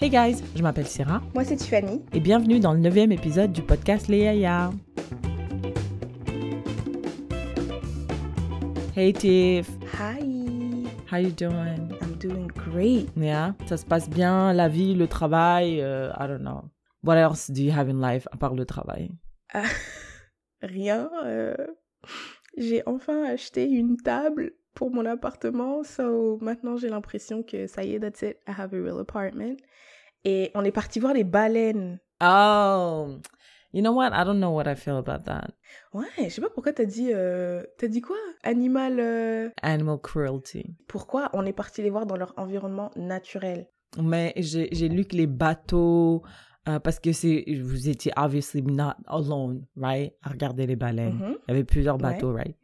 Hey guys, je m'appelle Sarah Moi, c'est Tiffany. et bienvenue dans le neuvième épisode du podcast Les Yaya. Hey Tiff, Hi. how you doing? I'm doing great. Yeah, ça se passe bien, la vie, le travail, euh, I don't know. What else do you have in life à part le travail? Ah, rien. euh, j'ai enfin acheté une table pour mon appartement. So maintenant, j'ai l'impression que ça y est, that's it. I have a real apartment. Et on est parti voir les baleines. Oh, you know what? I don't know what I feel about that. Ouais, je sais pas pourquoi t'as dit. euh, t'as dit quoi? Animal. euh, Animal cruelty. Pourquoi on est parti les voir dans leur environnement naturel? Mais j'ai lu que les bateaux, euh, parce que c'est, vous étiez obviously not alone, right? À regarder les baleines. Mhm. Il y avait plusieurs Ouais. bateaux, right?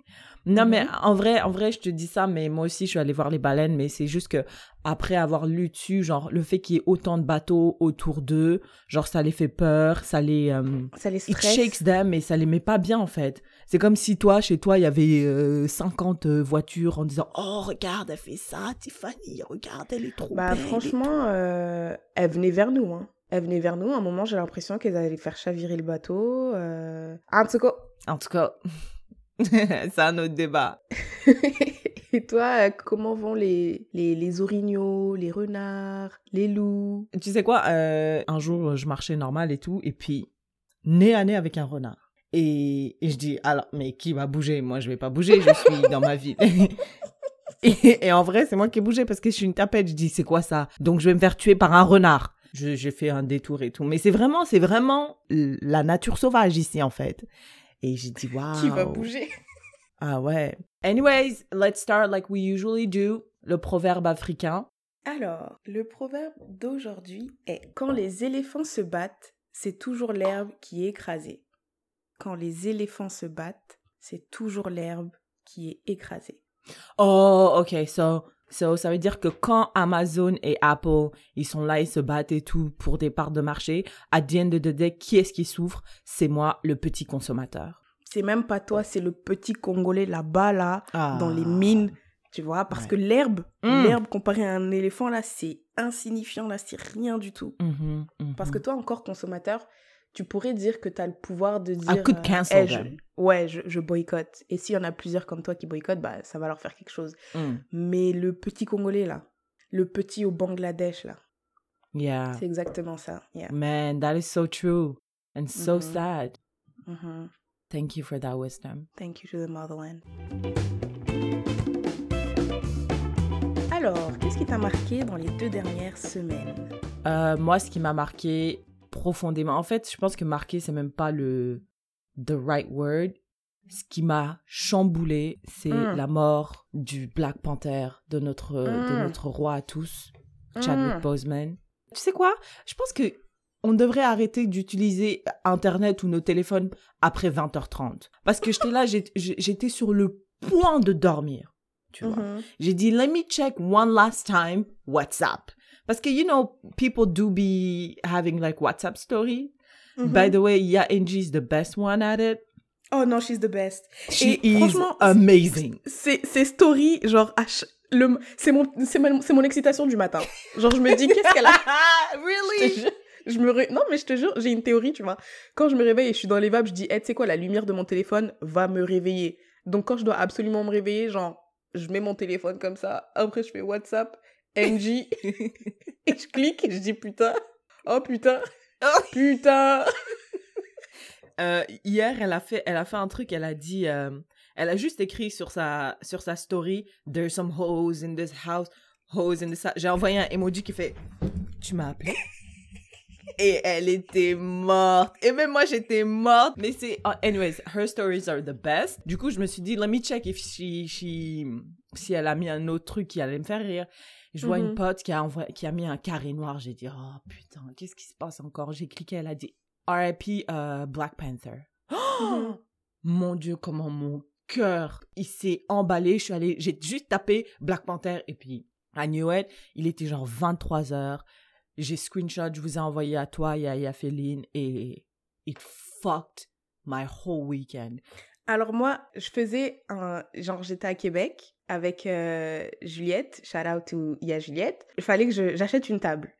Non, mais Mhm. en vrai, en vrai, je te dis ça, mais moi aussi, je suis allée voir les baleines, mais c'est juste que après avoir lu dessus, genre, le fait qu'il y ait autant de bateaux autour d'eux, genre, ça les fait peur, ça les, euh, Ça les it stresse. shakes them, mais ça les met pas bien, en fait. C'est comme si toi, chez toi, il y avait euh, 50 euh, voitures en disant, oh, regarde, elle fait ça, Tiffany, regarde, elle est trop Bah belle. franchement, euh, elles venaient vers nous. Hein. Elles venaient vers nous. À un moment, j'ai l'impression qu'elles allaient faire chavirer le bateau. Euh... En tout cas. En tout cas, c'est un autre débat. Et toi, euh, comment vont les, les, les orignaux, les renards, les loups? Tu sais quoi, euh, un jour, je marchais normal et tout, et puis, nez à nez avec un renard. Et, et je dis, alors, mais qui va bouger? Moi, je vais pas bouger, je suis dans ma ville. et, et en vrai, c'est moi qui ai bougé parce que je suis une tapette. Je dis, c'est quoi ça? Donc, je vais me faire tuer par un renard. J'ai fait un détour et tout. Mais c'est vraiment, c'est vraiment la nature sauvage ici, en fait. Et j'ai dit, waouh. Qui va bouger? Ah ouais. Anyways, let's start like we usually do. Le proverbe africain. Alors, le proverbe d'aujourd'hui est Quand les éléphants se battent, c'est toujours l'herbe qui est écrasée. Quand les éléphants se battent, c'est toujours l'herbe qui est écrasée. Oh, ok. So, so, ça veut dire que quand Amazon et Apple, ils sont là, ils se battent et tout pour des parts de marché, à the end of the day, qui est-ce qui souffre? C'est moi, le petit consommateur. C'est même pas toi, c'est le petit Congolais là-bas, là, dans les Ah. mines, tu vois, parce Ouais. que l'herbe, Mm. l'herbe comparé à un éléphant, là, c'est insignifiant, là, c'est rien du tout. Mhm, mhm. Parce que toi, encore consommateur, tu pourrais dire que tu as le pouvoir de dire... I could euh, cancel je-. Ouais, je, je boycotte. Et s'il y en a plusieurs comme toi qui boycottent, bah, ça va leur faire quelque chose. Mm. Mais le petit Congolais, là, le petit au Bangladesh, là, Yeah. c'est exactement ça. Yeah. Man, that is so true. And so Mhm. sad. Mhm. Thank you for that wisdom. Thank you to the motherland. Alors, qu'est-ce qui t'a marqué dans les deux dernières semaines? Euh, moi, ce qui m'a marqué profondément, en fait, je pense que marqué, c'est même pas le the right word. Ce qui m'a chamboulé, c'est Mm. la mort du Black Panther, de notre, de Mm. notre roi à tous, Chadwick Mm. Boseman. Tu sais quoi? Je pense que on devrait arrêter d'utiliser Internet ou nos téléphones après 20h30. Parce que j'étais là, j'étais sur le point de dormir. Tu vois Mhm. j'ai dit, let me check one last time WhatsApp. Parce que, you know, people do be having like WhatsApp story. Mhm. By the way, Ya Angie is the best one at it. Oh non, she's the best. She Et is amazing. C'est ces stories, genre, c'est mon, c'est mon, c'est mon excitation du matin. Genre, je me dis, qu'est-ce qu'elle a really? je me ré- Non, mais je te jure, j'ai une théorie, tu vois. Quand je me réveille et je suis dans les vapes, je dis, hey, tu sais quoi, la lumière de mon téléphone va me réveiller. Donc, quand je dois absolument me réveiller, genre, je mets mon téléphone comme ça, après je fais WhatsApp, NG, et je clique et je dis, putain, oh putain, oh putain. Euh, hier, elle a fait, elle a fait un truc. Elle a dit, euh, elle a juste écrit sur sa, sur sa story, "There's some hoes in this house, hoes in this." house." J'ai envoyé un emoji qui fait, "Tu m'as appelé?" Et elle était morte. Et même moi, j'étais morte. Mais c'est, uh, anyways, her stories are the best. Du coup, je me suis dit, let me check if she, she, si elle a mis un autre truc qui allait me faire rire. Je vois une Mhm. pote qui a, qui a mis un carré noir. J'ai dit, oh putain, qu'est-ce qui se passe encore? J'ai cliqué, elle a dit, RIP euh, Black Panther. Mhm. Mon Dieu, comment mon cœur, il s'est emballé. Je suis allée, j'ai juste tapé Black Panther et puis I knew it. Il était genre 23 heures. J'ai screenshot, je vous ai envoyé à toi et à Yaféline et it fucked my whole weekend. Alors moi, je faisais un... Genre, j'étais à Québec avec euh, Juliette. Shout out to Ya Juliette. Il fallait que j'achète une table.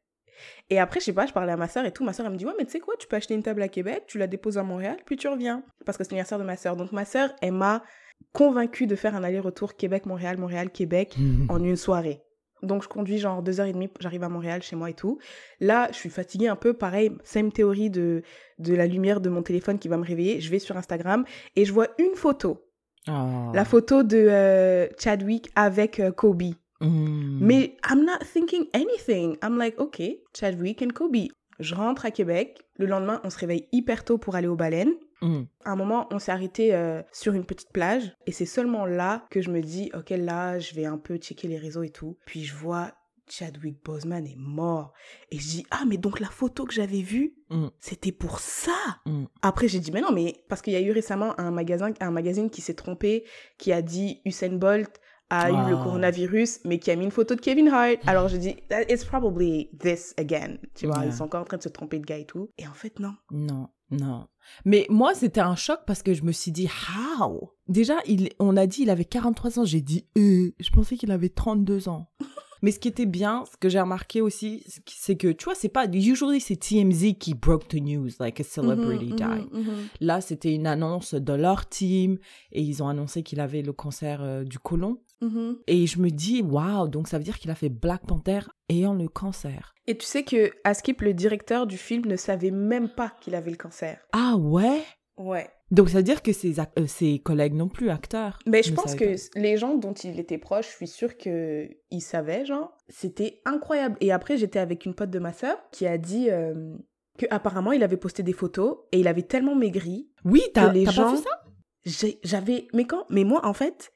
Et après, je sais pas, je parlais à ma soeur et tout. Ma soeur, elle me dit, ouais, mais tu sais quoi, tu peux acheter une table à Québec, tu la déposes à Montréal, puis tu reviens. Parce que c'est l'anniversaire de ma soeur. Donc ma soeur, elle m'a convaincue de faire un aller-retour Québec-Montréal, Montréal-Québec en une soirée. Donc je conduis genre deux heures et demie, j'arrive à Montréal chez moi et tout. Là, je suis fatiguée un peu, pareil, same théorie de, de la lumière de mon téléphone qui va me réveiller. Je vais sur Instagram et je vois une photo. Oh. La photo de euh, Chadwick avec euh, Kobe. Mm. Mais I'm not thinking anything. I'm like, ok, Chadwick and Kobe. Je rentre à Québec. Le lendemain, on se réveille hyper tôt pour aller aux baleines. Mm. À un moment, on s'est arrêté euh, sur une petite plage. Et c'est seulement là que je me dis, ok, là, je vais un peu checker les réseaux et tout. Puis je vois Chadwick Boseman est mort. Et je dis, ah, mais donc la photo que j'avais vue, Mm. c'était pour ça? Mm. Après, j'ai dit, mais non, mais parce qu'il y a eu récemment un, magasin, un magazine qui s'est trompé, qui a dit Usain Bolt a eu le coronavirus, mais qui a mis une photo de Kevin Hart. Alors j'ai dit, "That- it's probably this again. Tu vois, Yeah. ils sont encore en train de se tromper de gars et tout. Et en fait, non. Non, non. Mais moi, c'était un choc parce que je me suis dit, how? Déjà, il, on a dit il avait 43 ans. J'ai dit, euh, je pensais qu'il avait 32 ans. Mais ce qui était bien, ce que j'ai remarqué aussi, c'est que, tu vois, c'est pas, usually c'est TMZ qui broke the news, like a celebrity Mhm, died. mhm, mhm. Là, c'était une annonce de leur team et ils ont annoncé qu'il avait le cancer euh, du côlon. Et je me dis, waouh, donc ça veut dire qu'il a fait Black Panther ayant le cancer. Et tu sais que Askip, le directeur du film, ne savait même pas qu'il avait le cancer. Ah ouais? Ouais. Donc ça veut dire que ses, euh, ses collègues non plus, acteurs. Mais je pense que les gens dont il était proche, je suis sûre que ils savaient, genre. C'était incroyable. Et après, j'étais avec une pote de ma sœur qui a dit euh, que apparemment il avait posté des photos et il avait tellement maigri. Oui, t'as gens- pas vu ça? J'avais. Mais quand Mais moi, en fait,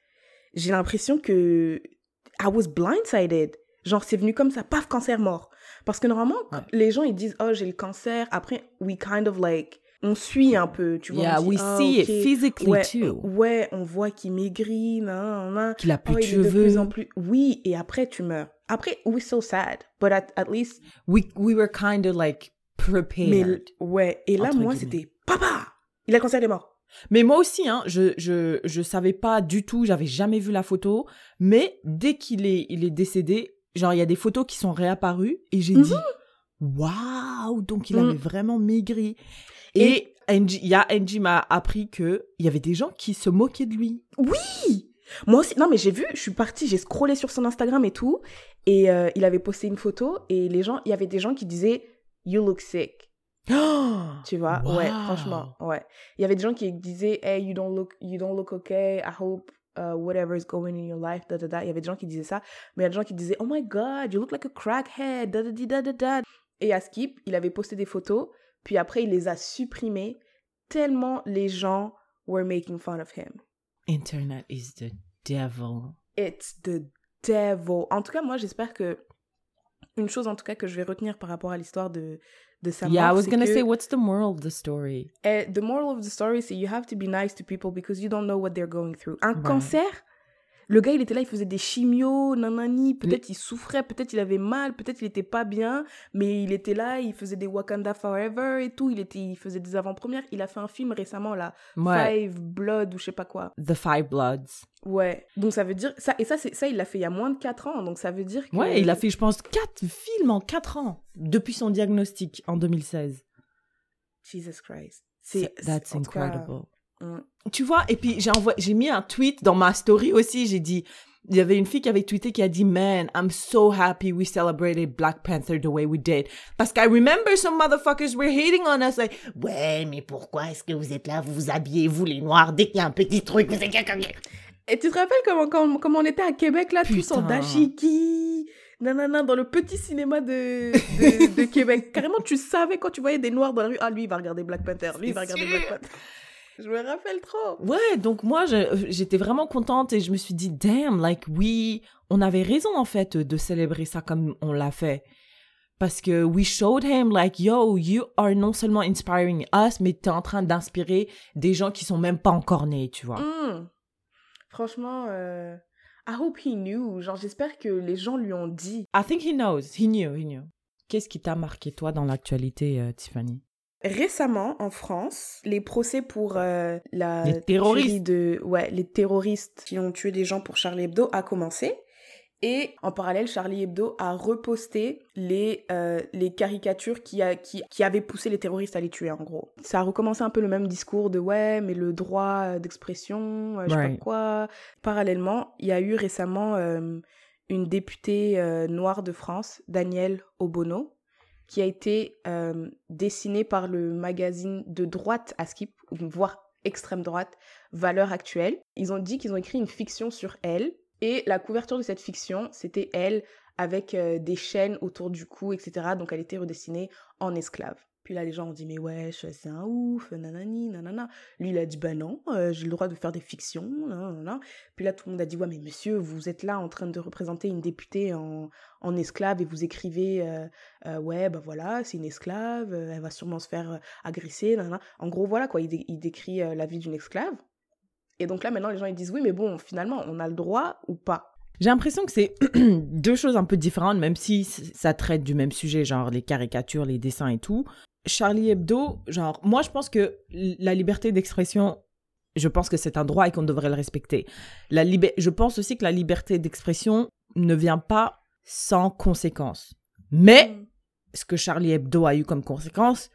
j'ai l'impression que. I was blindsided. Genre, c'est venu comme ça, paf, cancer mort. Parce que normalement, Ouais. les gens, ils disent, oh, j'ai le cancer. Après, we kind of like. On suit un peu, tu vois. Yeah, on dit, we Ah, see it physically ouais, too. Ouais, on voit qu'il maigrit. Qu'il a plus Oh, de cheveux. plus en plus. Oui, et après, tu meurs. Après, we're so sad. But at, at least. We, we were kind of like prepared. Mais, ouais. Et là, moi, c'était Papa Il a cancer, il est mort. Mais moi aussi, hein, je, je, je savais pas du tout, j'avais jamais vu la photo. Mais dès qu'il est, il est décédé, genre, il y a des photos qui sont réapparues et j'ai dit, waouh, donc il Mhm. avait vraiment maigri. Et- il y a Angie m'a appris que il y avait des gens qui se moquaient de lui. Oui Moi aussi, non mais j'ai vu, je suis partie, j'ai scrollé sur son Instagram et tout, et euh, il avait posté une photo, et les gens, il y avait des gens qui disaient « You look sick tu vois Ouais, franchement, ouais. Il y avait des gens qui disaient « Hey, you don't look, you don't look okay, I hope uh, whatever is going in your life, da da da ». Il y avait des gens qui disaient ça, mais il y a des gens qui disaient « Oh my God, you look like a crackhead, da da da da da ». Et à Skip, il avait posté des photos, puis après il les a supprimées, tellement les gens were making fun of him. Internet is the devil. It's the devil. En tout cas, moi, j'espère que une chose, en tout cas, que je vais retenir par rapport à l'histoire de de sa yeah, I mort, was gonna que, say, what's the moral of the story? eh, the moral of the story, c'est you have to be nice to people because you don't know what they're going through. Un Ouais. cancer, le gars, il était là, il faisait des chimios, nanani. Peut-être il souffrait, peut-être il avait mal, peut-être il était pas bien, mais il était là, il faisait des Wakanda Forever et tout. Il était, il faisait des avant-premières. Il a fait un film récemment là, Ouais. Five Blood ou je sais pas quoi. The Five Bloods. Ouais. Donc ça veut dire ça et ça ça il l'a fait il y a moins de 4 ans. Donc ça veut dire que Ouais, il a fait, je pense, quatre films en quatre ans depuis son diagnostic en 2016. Jesus Christ. C'est That's cas, incredible. Mm. Tu vois, et puis j'ai envoyé, j'ai mis un tweet dans ma story aussi. J'ai dit, il y avait une fille qui avait tweeté qui a dit, man, I'm so happy we celebrated Black Panther the way we did. Parce que I remember some motherfuckers were hating on us, like, Ouais, mais pourquoi est-ce que vous êtes là, vous vous habillez, vous les noirs, dès qu'il y a un petit truc, vous êtes... Et tu te rappelles comment, comment, comment on était à Québec là, tous en Putain. dashiki, nanana, dans le petit cinéma de, de, de Québec. Carrément, tu savais quand tu voyais des noirs dans la rue, ah lui il va regarder Black Panther, lui il va regarder sûr. Black Panther. Je me rappelle trop. ouais, donc moi, j'étais vraiment contente et je me suis dit, damn, like, oui, on avait raison en fait de célébrer ça comme on l'a fait. Parce que we showed him like, yo, you are non seulement inspiring us, mais t'es en train d'inspirer des gens qui sont même pas encore nés, tu vois. Mm. Franchement, euh, I hope he knew. Genre j'espère que les gens lui ont dit. I think he knows. He knew, he knew. Qu'est-ce qui t'a marqué, toi, dans l'actualité, euh, Tiffany? Récemment, en France, les procès pour euh, la Les terroristes. de ouais, les terroristes qui ont tué des gens pour Charlie Hebdo a commencé. Et en parallèle, Charlie Hebdo a reposté les, euh, les caricatures qui, a, qui, qui avaient poussé les terroristes à les tuer, en gros. Ça a recommencé un peu le même discours de ouais, mais le droit d'expression, euh, je sais Right. pas quoi. Parallèlement, il y a eu récemment une députée noire de France, Danielle Obono, qui a été euh, dessinée par le magazine de droite à Skip, voire extrême droite, Valeurs Actuelles. Ils ont dit qu'ils ont écrit une fiction sur elle. Et la couverture de cette fiction, c'était elle avec euh, des chaînes autour du cou, etc. Donc elle était redessinée en esclave. Puis là, les gens ont dit, mais wesh, c'est un ouf, nanani, nanana. Lui, il a dit, bah non, euh, j'ai le droit de faire des fictions, nanana. Puis là, tout le monde a dit, ouais, mais monsieur, vous êtes là en train de représenter une députée en, en esclave et vous écrivez, euh, euh, ouais, bah voilà, c'est une esclave, elle va sûrement se faire agresser, nanana. En gros, voilà, quoi, il, il décrit la vie d'une esclave. Et donc là, maintenant, les gens, ils disent, oui, mais bon, finalement, on a le droit ou pas? J'ai l'impression que c'est deux choses un peu différentes, même si ça traite du même sujet, genre les caricatures, les dessins et tout. Charlie Hebdo, genre, moi je pense que la liberté d'expression, je pense que c'est un droit et qu'on devrait le respecter. La je pense aussi que la liberté d'expression ne vient pas sans conséquences. Mais ce que Charlie Hebdo a eu comme conséquence,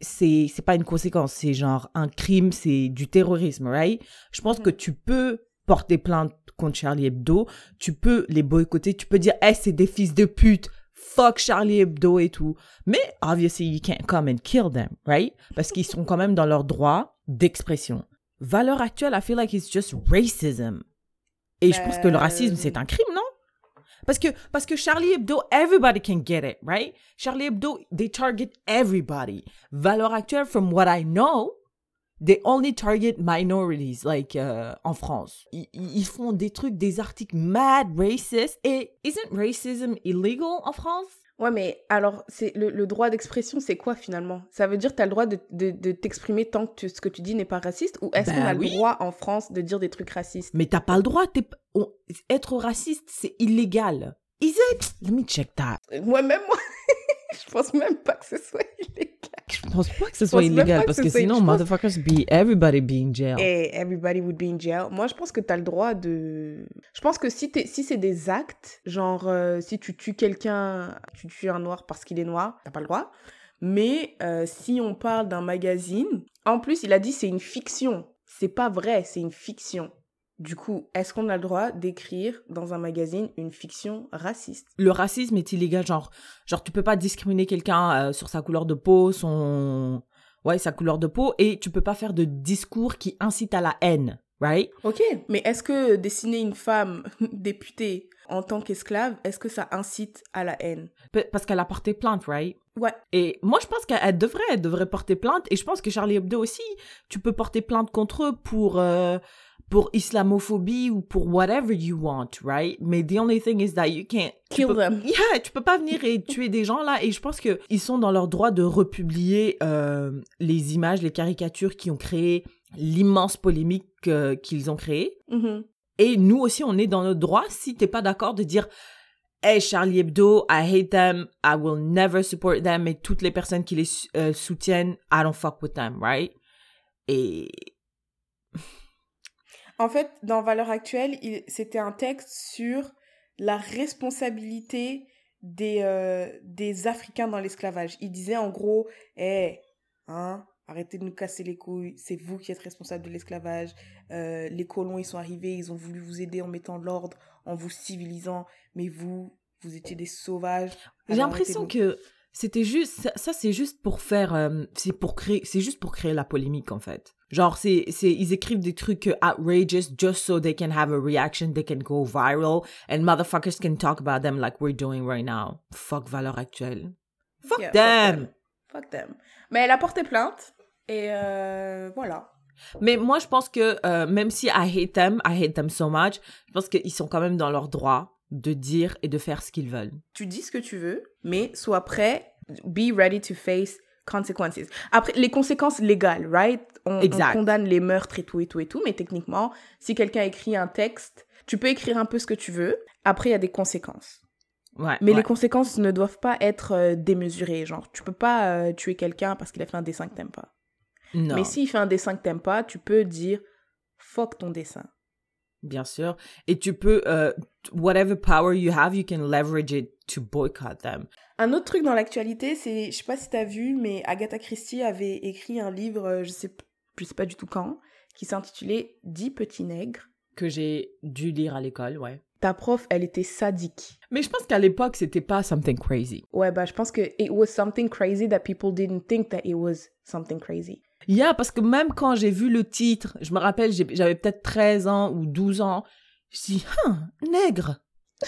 c'est c'est pas une conséquence, c'est genre un crime, c'est du terrorisme, right? Je pense Mhm. que tu peux porter plainte contre Charlie Hebdo, tu peux les boycotter, tu peux dire, hey, c'est des fils de pute, fuck Charlie Hebdo et tout. Mais, obviously, you can't come and kill them, right? Parce qu'ils sont quand même dans leur droit d'expression. Valeur actuelle, I feel like it's just racism. Et je pense que le racisme, c'est un crime, non? Parce que, parce que Charlie Hebdo, everybody can get it, right? Charlie Hebdo, they target everybody. Valeur actuelle, from what I know, they only target minorities, like, euh, en France. Ils, ils font des trucs, des articles mad racist. Et isn't racism illegal en France? Ouais, mais alors, c'est le, le droit d'expression, c'est quoi finalement? Ça veut dire que tu as le droit de, de, de t'exprimer tant que tu- ce que tu dis n'est pas raciste? Ou est-ce Ben qu'on a oui. le droit en France de dire des trucs racistes? Mais t'as pas le droit, on- être raciste, c'est illégal. Is it? Let me check that. Moi-même, moi, je pense même pas que ce soit illégal. Je pense pas que ce soit illégal que parce ce que sinon, pense- motherfuckers be everybody be in jail. Et everybody would be in jail. Moi, je pense que tu as le droit de. Je pense que si, t'es- si c'est des actes, genre euh, si tu tues quelqu'un, tu tues un noir parce qu'il est noir, t'as pas le droit. Mais euh, si on parle d'un magazine, en plus, il a dit c'est une fiction. C'est pas vrai, c'est une fiction. Du coup, est-ce qu'on a le droit d'écrire dans un magazine une fiction raciste? Le racisme est illégal, genre, genre tu peux pas discriminer quelqu'un euh, sur sa couleur de peau, son, ouais, sa couleur de peau, et tu peux pas faire de discours qui incitent à la haine, right? Ok, mais est-ce que dessiner une femme députée en tant qu'esclave, est-ce que ça incite à la haine? Parce qu'elle a porté plainte, right? Ouais. Et moi, je pense qu'elle devrait, elle devrait porter plainte, et je pense que Charlie Hebdo aussi, tu peux porter plainte contre eux pour, euh, pour islamophobie ou pour whatever you want, right? Mais the only thing is that you can't Kill peux- them. Yeah, tu peux pas venir et tuer des gens là. Et je pense que ils sont dans leur droit de republier euh, les images, les caricatures qui ont créé l'immense polémique euh, qu'ils ont créée. Mhm. Et nous aussi, on est dans notre droit si t'es pas d'accord de dire Hey Charlie Hebdo, I hate them, I will never support them, et toutes les personnes qui les euh, soutiennent, I don't fuck with them, right? Et En fait, dans Valeurs actuelles, c'était un texte sur la responsabilité des, euh, des Africains dans l'esclavage. Il disait en gros, hé, hein, arrêtez de nous casser les couilles, c'est vous qui êtes responsable de l'esclavage. Euh, les colons, ils sont arrivés, ils ont voulu vous aider en mettant l'ordre, en vous civilisant, mais vous, vous étiez des sauvages. J'ai l'impression que c'était juste ça, ça, c'est juste pour faire euh, c'est pour créer c'est juste pour créer la polémique en fait. Genre c'est c'est ils écrivent des trucs outrageous just so they can have a reaction, they can go viral and motherfuckers can talk about them like we're doing right now. Fuck valeur actuelle. Fuck Yeah, them. Fuck them. Mais elle a porté plainte, et euh, voilà. Mais moi je pense que euh, même si I hate them, I hate them so much, je pense qu'ils sont quand même dans leur droit de dire et de faire ce qu'ils veulent. tu dis ce que tu veux, mais sois prêt, be ready to face consequences. Après, les conséquences légales, right? On, on Exact. condamne les meurtres et tout et tout et tout, mais techniquement, si quelqu'un écrit un texte, tu peux écrire un peu ce que tu veux. Après, il y a des conséquences. Ouais. Mais ouais. les conséquences ne doivent pas être euh, démesurées. Genre, tu peux pas euh, tuer quelqu'un parce qu'il a fait un dessin que t'aimes pas. non. Mais s'il fait un dessin que t'aimes pas, tu peux dire fuck ton dessin. Bien sûr. Et tu peux, euh, whatever power you have, you can leverage it to boycott them. Un autre truc dans l'actualité, c'est, je sais pas si t'as vu, mais Agatha Christie avait écrit un livre, euh, je sais, je sais pas du tout quand, qui s'intitulait Dix petits nègres. Que j'ai dû lire à l'école, ouais. Ta prof, elle était sadique. Mais je pense qu'à l'époque, c'était pas something crazy. Ouais, bah je pense que it was something crazy that people didn't think that it was something crazy. Yeah, parce que même quand j'ai vu le titre, je me rappelle, j'avais peut-être 13 ans ou 12 ans, je dis, ah, nègre.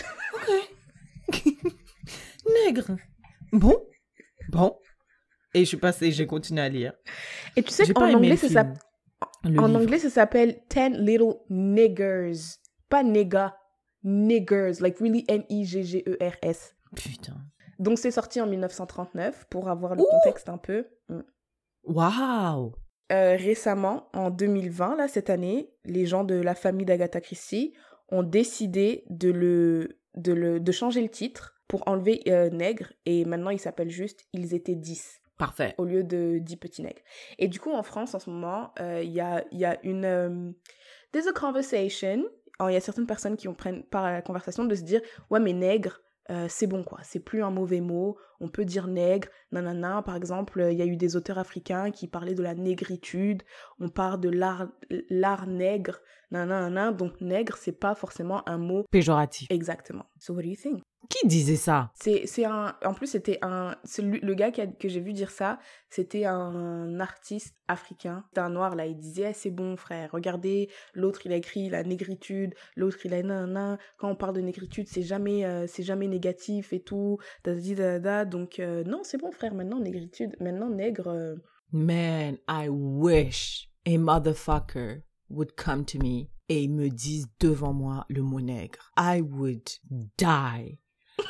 Ok. nègre. Bon. Bon. Et je suis passée, j'ai continué à lire. Et tu sais qu'en anglais, ça s'appelle En anglais, ça s'appelle Ten Little Niggers. Pas nigga, niggers, like really N-I-G-G-E-R-S. Putain. Donc c'est sorti en 1939 pour avoir le Ouh contexte un peu. Mm. Waouh. Récemment, en 2020, là, cette année, les gens de la famille d'Agatha Christie ont décidé de, le, de, le, de changer le titre pour enlever euh, nègre et maintenant il s'appelle juste Ils étaient 10 Parfait. au lieu de 10 petits nègres. Et du coup, en France, en ce moment, euh, il y, a, y a une... euh, there's a conversation. Il y a certaines personnes qui ont prennent part à la conversation de se dire, ouais, mais nègre, euh, c'est bon, quoi. C'est plus un mauvais mot. On peut dire nègre, nanana. Par exemple, euh, il y a eu des auteurs africains qui parlaient de la négritude. On parle de l'art l'art nègre, nanana. Donc, nègre, c'est pas forcément un mot Péjoratif. exactement. So, what do you think? Qui disait ça? C'est, un, en plus, c'était un, le gars qui a- que j'ai vu dire ça, c'était un artiste africain. C'était un noir, là. Il disait, Eh, c'est bon, frère. Regardez, l'autre, il a écrit la négritude. L'autre, il a nanana. Quand on parle de négritude, c'est jamais, euh, c'est jamais négatif et tout. Donc, euh, non, c'est bon, frère. Maintenant, négritude. Maintenant, nègre. euh, Man, I wish a motherfucker would come to me et me dise devant moi le mot nègre. I would die.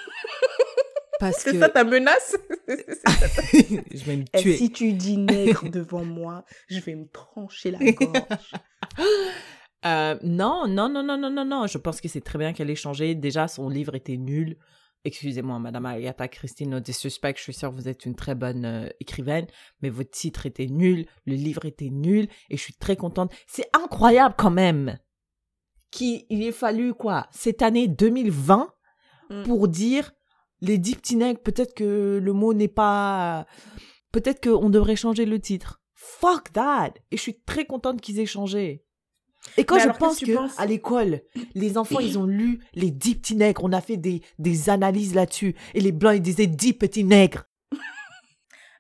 Parce C'est que ça ta menace? Je vais me tuer. si tu dis nègre devant moi, je vais me trancher la gorge. Euh, non, non, non, non, non, non, non. Je pense que c'est très bien qu'elle ait changé. Déjà, son livre était nul. Excusez-moi, Madame Agatha Christine, disrespect, je suis sûre que vous êtes une très bonne euh, écrivaine, mais votre titre était nul, le livre était nul, et je suis très contente. C'est incroyable quand même qu'il il ait fallu, quoi, cette année 2020 Mm. pour dire les dix petits nègres, peut-être que le mot n'est pas... Peut-être qu'on devrait changer le titre. Fuck that! Et je suis très contente qu'ils aient changé. Et quand Mais je pense que que tu penses à l'école, les enfants, ils ont lu les dix petits nègres, on a fait des, des analyses là-dessus, et les blancs, ils disaient dix petits nègres.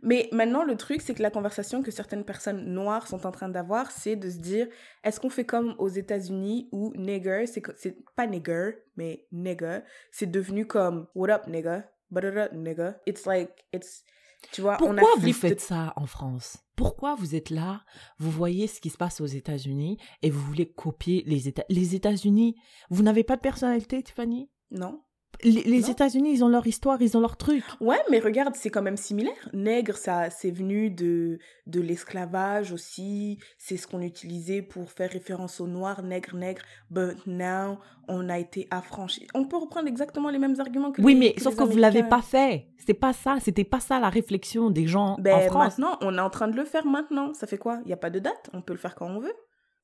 Mais maintenant, le truc, c'est que la conversation que certaines personnes noires sont en train d'avoir, c'est de se dire, est-ce qu'on fait comme aux États-Unis où nigger, c'est pas nigger, mais nigger, c'est devenu comme what up nigger, Badada, nigger. It's like, it's, tu vois, on a Pourquoi vous faites ça en France? Pourquoi vous êtes là, vous voyez ce qui se passe aux États-Unis, et vous voulez copier les États Les États-Unis, vous n'avez pas de personnalité, Tiffany? Non. Les. États-Unis, ils ont leur histoire, ils ont leur truc. Ouais, mais regarde, c'est quand même similaire. Nègre, ça, c'est venu de, de l'esclavage aussi. C'est ce qu'on utilisait pour faire référence aux noirs, nègre, nègre. But now, on a été affranchi. On peut reprendre exactement les mêmes arguments que Oui, les- mais que sauf que vous l'avez pas fait. C'était pas ça, c'était pas ça la réflexion des gens en Ben, France. maintenant, on est en train de le faire maintenant. Ça fait quoi? Il n'y a pas de date? On peut le faire quand on veut.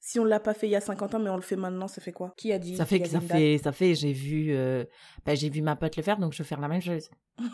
Si on l'a pas fait il y a 50 ans, mais on le fait maintenant, ça fait quoi? Qui a dit Ça fait que y ça fait, ça fait, j'ai vu, euh, ben, j'ai vu ma pote le faire, donc je vais faire la même chose.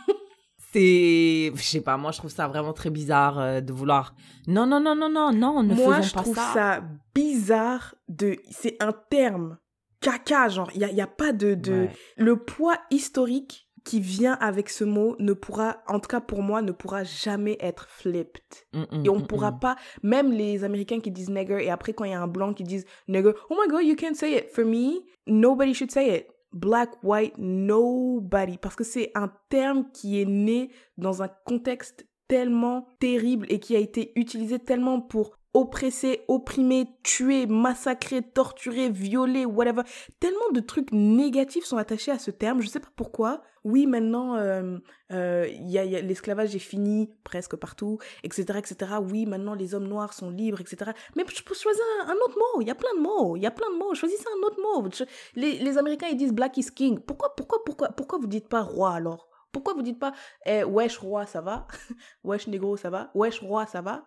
C'est, je sais pas, moi je trouve ça vraiment très bizarre euh, de vouloir. Non, non, non, non, non, non, ne Moi, faisons je pas trouve ça. ça. bizarre de. C'est un terme caca, genre. Il n'y a, y a pas de. de... Ouais. Le poids historique qui vient avec ce mot ne pourra, en tout cas pour moi, ne pourra jamais être flipped. Mm, mm, Et on mm, pourra pas, même les Américains qui disent nigger, et après quand il y a un blanc qui dit nigger, oh my god, you can't say it. For me, nobody should say it. Black, white, nobody. Parce que c'est un terme qui est né dans un contexte tellement terrible et qui a été utilisé tellement pour oppresser, opprimer, tuer, massacrer, torturer, violer, whatever. Tellement de trucs négatifs sont attachés à ce terme, je sais pas pourquoi. Oui, maintenant, euh, euh, y a, y l'esclavage est fini presque partout, etc., etc. Oui, maintenant les hommes noirs sont libres, etc. Mais je peux choisir un, autre mot. Il y a plein de mots. Il y a plein de mots. Choisissez un autre mot. Les Américains ils disent black is king. Pourquoi, pourquoi, pourquoi, pourquoi vous dites pas roi alors? Pourquoi vous dites pas eh, wesh roi ça va, wesh négro ça va, wesh roi ça va?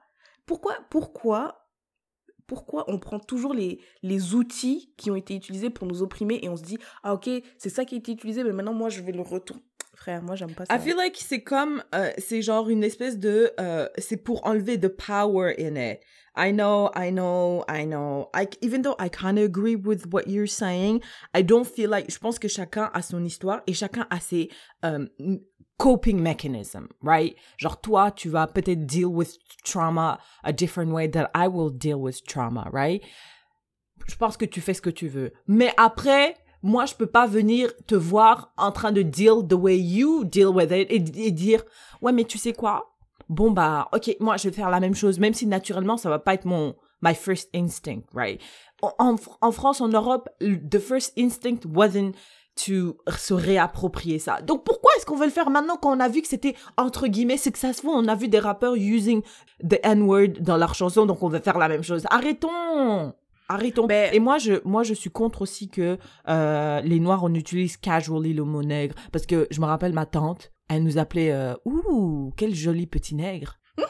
Pourquoi, pourquoi pourquoi on prend toujours les, les outils qui ont été utilisés pour nous opprimer et on se dit, ah ok, c'est ça qui a été utilisé, mais maintenant moi je vais le retourner. Frère, moi j'aime pas ça. I feel like c'est comme, euh, c'est genre une espèce de, euh, c'est pour enlever the power in it. I know, I know, I know. I, even though I kind of agree with what you're saying, I don't feel like, je pense que chacun a son histoire et chacun a ses euh, coping mechanism, right? Genre toi, tu vas peut-être deal with trauma a different way that I will deal with trauma, right? Je pense que tu fais ce que tu veux. Mais après, moi, je peux pas venir te voir en train de deal the way you deal with it et, dire, ouais, mais tu sais quoi? Bon, bah, ok, moi, je vais faire la même chose, même si naturellement, ça va pas être mon, my first instinct, right? En France, en Europe, the first instinct wasn't to se réapproprier ça. Donc pourquoi est-ce qu'on veut le faire maintenant quand on a vu que c'était entre guillemets successful, on a vu des rappeurs using the N-word dans leurs chansons, donc on veut faire la même chose. Arrêtons Arrêtons. Ben- Et moi, je, moi, je suis contre aussi que euh, les Noirs, on utilise casually le mot nègre. Parce que je me rappelle ma tante, elle nous appelait euh, Ouh, quel joli petit nègre.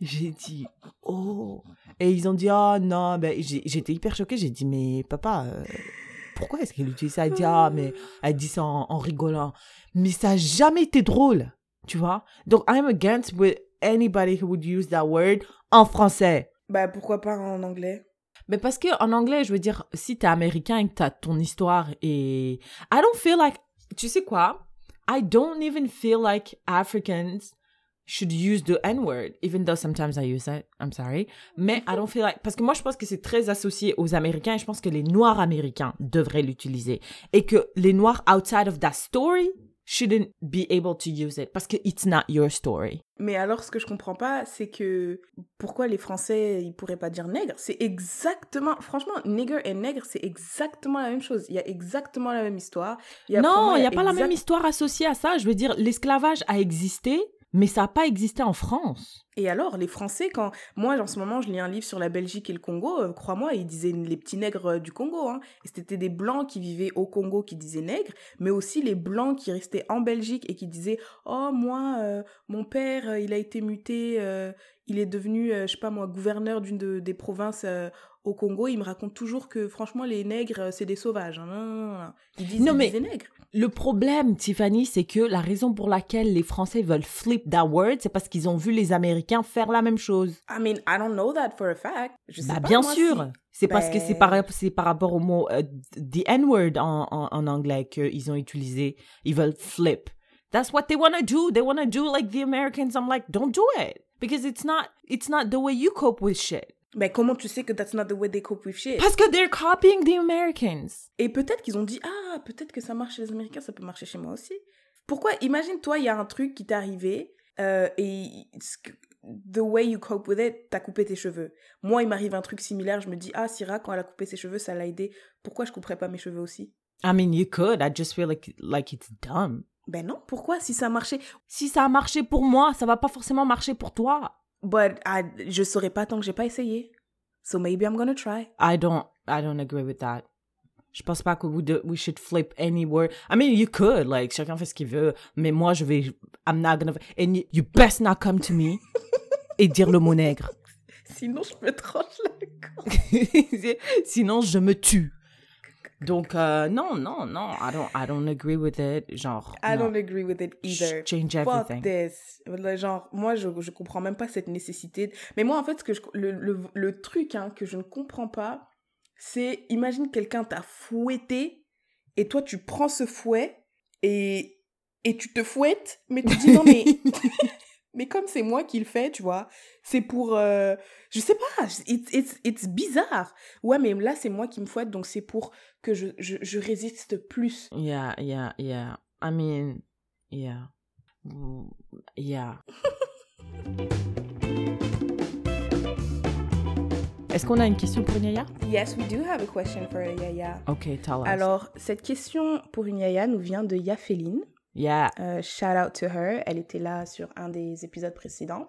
J'ai dit Oh. Et ils ont dit Oh non, ben, j'étais hyper choquée. J'ai dit Mais papa, euh, pourquoi est-ce qu'elle utilise ça? Elle dit Ah, mais elle dit ça en, en rigolant. Mais ça n'a jamais été drôle, tu vois? Donc, I'm against with anybody who would use that word en français. Bah pourquoi pas en anglais? Mais parce que en anglais, je veux dire, si t'es américain et que t'as ton histoire et I don't feel like, tu sais quoi? I don't even feel like Africans should use the N-word, even though sometimes I use it. I'm sorry. Mais I don't feel like, parce que moi, je pense que c'est très associé aux Américains et je pense que les Noirs américains devraient l'utiliser. Et que les Noirs outside of that story shouldn't be able to use it parce que it's not your story. Mais alors, ce que je comprends pas, c'est que pourquoi les Français, ils pourraient pas dire nègre? C'est exactement, franchement, nigger et nègre, c'est exactement la même chose. Il y a exactement la même histoire. Il y a, pour non, il n'y a pas la même histoire associée à ça. Je veux dire, l'esclavage a existé, mais ça n'a pas existé en France. Et alors, les Français, quand moi, en ce moment, je lis un livre sur la Belgique et le Congo, euh, crois-moi, ils disaient les petits nègres euh, du Congo. Hein. C'était des blancs qui vivaient au Congo qui disaient nègres, mais aussi les blancs qui restaient en Belgique et qui disaient Oh, moi, euh, mon père, il a été muté, il est devenu, je sais pas moi, gouverneur d'une de- des provinces au Congo. Il me raconte toujours que, franchement, les nègres, euh, c'est des sauvages. hein. Ils disent, Non, ils mais- disaient nègres. Le problème, Tiffany, c'est que la raison pour laquelle les Français veulent flip that word, c'est parce qu'ils ont vu les Américains faire la même chose. I mean, I don't know that for a fact. Je sais Bah, pas, bien moi, sûr. si- C'est parce que c'est Ben- par, c'est par rapport au mot euh, the N-word en, en, en anglais qu'ils ont utilisé. Ils veulent flip. That's what they want to do. They want to do like the Americans. I'm like, don't do it. Because it's not, it's not the way you cope with shit. Mais comment tu sais que that's not the way they cope with shit? Parce que they're copying the Americans. Et peut-être qu'ils ont dit Ah, peut-être que ça marche chez les Américains, ça peut marcher chez moi aussi. Pourquoi Imagine, toi, il y a un truc qui t'est arrivé euh, et the way you cope with it, t'as coupé tes cheveux. Moi, il m'arrive un truc similaire, je me dis Ah, Syrah, quand elle a coupé ses cheveux, ça l'a aidé. Pourquoi je couperais pas mes cheveux aussi? I mean, you could. I just feel like, like it's dumb. Ben non, pourquoi? Si ça marchait. Si ça a marché pour moi, ça va pas forcément marcher pour toi. But I- je saurais pas tant que j'ai pas essayé. So maybe I'm gonna try. I don't, I don't agree with that. Je pense pas que we, do- we should flip any word. I mean, you could, like, chacun fait ce qu'il veut, mais moi, je vais, I'm not gonna, and you, you best not come to me et dire le mot nègre. Sinon, je me tranche la. Sinon, je me tue. Donc, euh, non, non, non, I don't, I don't agree with it. Genre, I non. don't agree with it either. Change Fuck everything. this. Le Genre, moi, je, je comprends même pas cette nécessité. Mais moi, en fait, ce que je, le, le, le truc hein, que je ne comprends pas, c'est, imagine quelqu'un t'a fouetté, et toi, tu prends ce fouet, et, et tu te fouettes, mais tu dis non, mais, mais comme c'est moi qui le fais, tu vois, c'est pour, euh, je sais pas, it's, it's, it's bizarre. Ouais, mais là, c'est moi qui me fouette, donc c'est pour que je, je, je résiste plus. Yeah, yeah, yeah. I mean, yeah. Yeah. Est-ce qu'on a une question pour Yaya? Yes, we do have a question for Yaya. Ok, tell us. Alors, cette question pour une Yaya nous vient de Yafeline. Yeah. Euh, shout out to her. Elle était là sur un des épisodes précédents.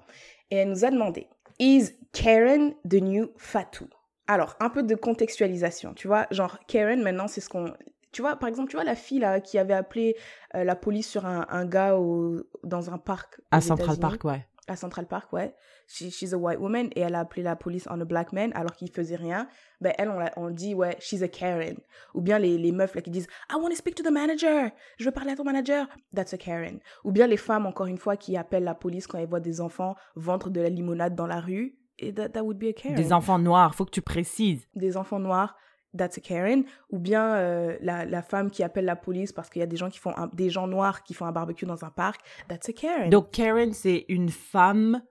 Et elle nous a demandé Is Karen the new Fatou? Alors, un peu de contextualisation. Tu vois, genre, Karen, maintenant, c'est ce qu'on. Tu vois, par exemple, tu vois la fille là qui avait appelé euh, la police sur un, un gars au- dans un parc. À Central Park, ouais. À Central Park, ouais. She- she's a white woman et elle a appelé la police on a black man alors qu'il faisait rien. Ben, elle, on, l'a- on dit, ouais, she's a Karen. Ou bien les, les meufs là qui disent, I want to speak to the manager. Je veux parler à ton manager. That's a Karen. Ou bien les femmes, encore une fois, qui appellent la police quand elles voient des enfants vendre de la limonade dans la rue. Et that, that would be a Karen. Des enfants noirs, faut que tu précises. Des enfants noirs. That's a Karen. Ou bien euh, la, la femme qui appelle la police parce qu'il y a des gens qui font un- des gens noirs qui font un barbecue dans un parc. That's a Karen. Donc Karen, c'est une femme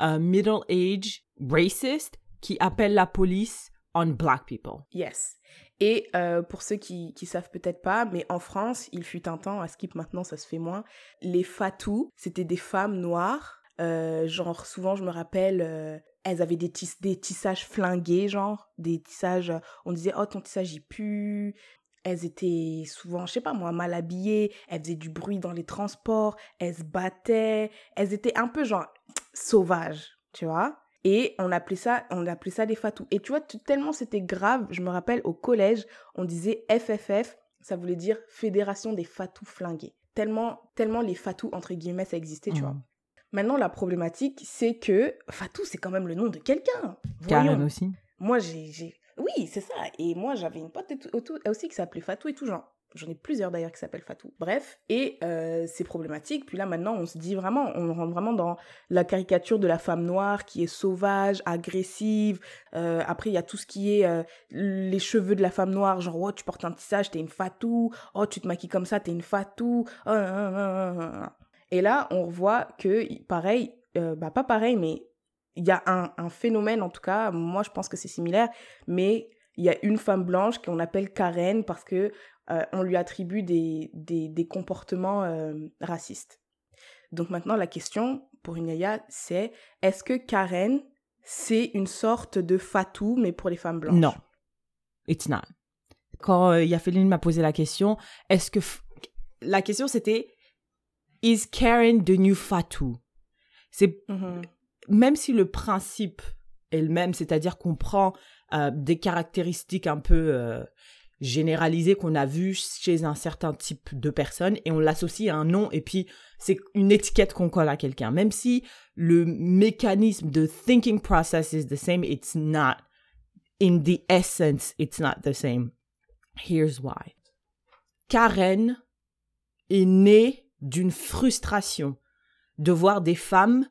euh, middle age racist qui appelle la police on black people. Yes. Et euh, pour ceux qui qui savent peut-être pas, mais en France, il fut un temps, à Skip maintenant ça se fait moins, les fatous, c'était des femmes noires. euh, genre souvent je me rappelle, elles avaient des, des tissages flingués, genre des tissages, euh, on disait oh ton tissage il pue. Elles étaient souvent, je sais pas moi, mal habillées, elles faisaient du bruit dans les transports, elles se battaient, elles étaient un peu genre sauvages, tu vois. Et on appelait ça, on appelait ça des fatous. Et tu vois, tellement c'était grave, je me rappelle au collège, on disait FFF, ça voulait dire Fédération des fatous flingués. Tellement, tellement les fatous, entre guillemets, ça existait, tu Mhm. vois. Maintenant, la problématique, c'est que Fatou, c'est quand même le nom de quelqu'un. Karen aussi. Moi, j'ai. Oui, c'est ça. Et moi, j'avais une pote et tout- auto- aussi qui s'appelait Fatou et tout, genre. J'en ai plusieurs d'ailleurs qui s'appellent Fatou. Bref, et euh, c'est problématique. Puis là, maintenant, on se dit vraiment, on rentre vraiment dans la caricature de la femme noire qui est sauvage, agressive. Euh, après, il y a tout ce qui est euh, les cheveux de la femme noire, genre, oh, tu portes un tissage, t'es une Fatou. Oh, tu te maquilles comme ça, t'es une Fatou. Oh, Et là, on revoit que, pareil, euh, bah pas pareil, mais il y a un, phénomène, en tout cas, moi je pense que c'est similaire, mais il y a une femme blanche qu'on appelle Karen parce que euh, on lui attribue des, des, comportements euh, racistes. Donc maintenant, la question pour une Yaya, c'est est-ce que Karen, c'est une sorte de fatou, mais pour les femmes blanches? Non. It's not. Quand Yafeline m'a posé la question, est-ce que... La question c'était, is Karen the new Fatou? C'est Mhm. même si le principe est le même, c'est-à-dire qu'on prend euh, des caractéristiques un peu euh, généralisées qu'on a vues chez un certain type de personne et on l'associe à un nom et puis c'est une étiquette qu'on colle à quelqu'un. Même si le mécanisme de thinking process is the same, it's not. In the essence, it's not the same. Here's why. Karen est née d'une frustration de voir des femmes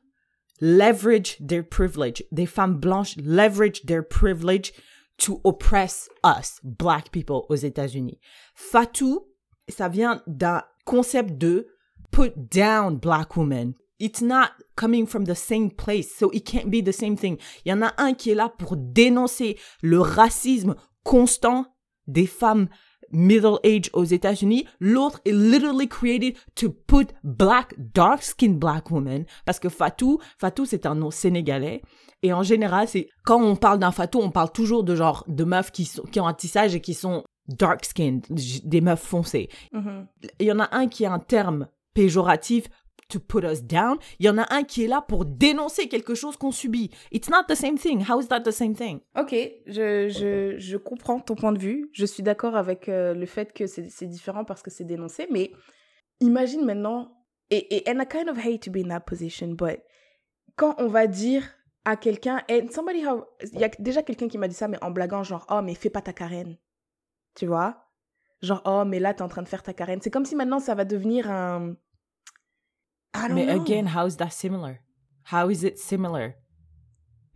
leverage their privilege. Des femmes blanches leverage their privilege to oppress us, black people, aux États-Unis. Fatou, ça vient d'un concept de put down black women. It's not coming from the same place, so it can't be the same thing. Il y en a un qui est là pour dénoncer le racisme constant des femmes middle age aux États-Unis. L'autre est literally created to put black, dark skinned black women. Parce que Fatou, Fatou c'est un nom sénégalais. Et en général, c'est, quand on parle d'un Fatou, on parle toujours de genre, de meufs qui sont, qui ont un tissage et qui sont dark skinned, des meufs foncées. Mhm. Il y en a un qui a un terme péjoratif to put us down. Il y en a un qui est là pour dénoncer quelque chose qu'on subit. It's not the same thing. How is that the same thing? Ok, je, je, je comprends ton point de vue. Je suis d'accord avec euh, le fait que c'est différent parce que c'est dénoncé, mais imagine maintenant, et, et and I kind of hate to be in that position, but quand on va dire à quelqu'un, and somebody il y a déjà quelqu'un qui m'a dit ça, mais en blaguant, genre, oh, mais fais pas ta carène. Tu vois? Genre, oh, mais là, t'es en train de faire ta carène. C'est comme si maintenant, ça va devenir un. I don't Mais know. again, how is that similar? How is it similar?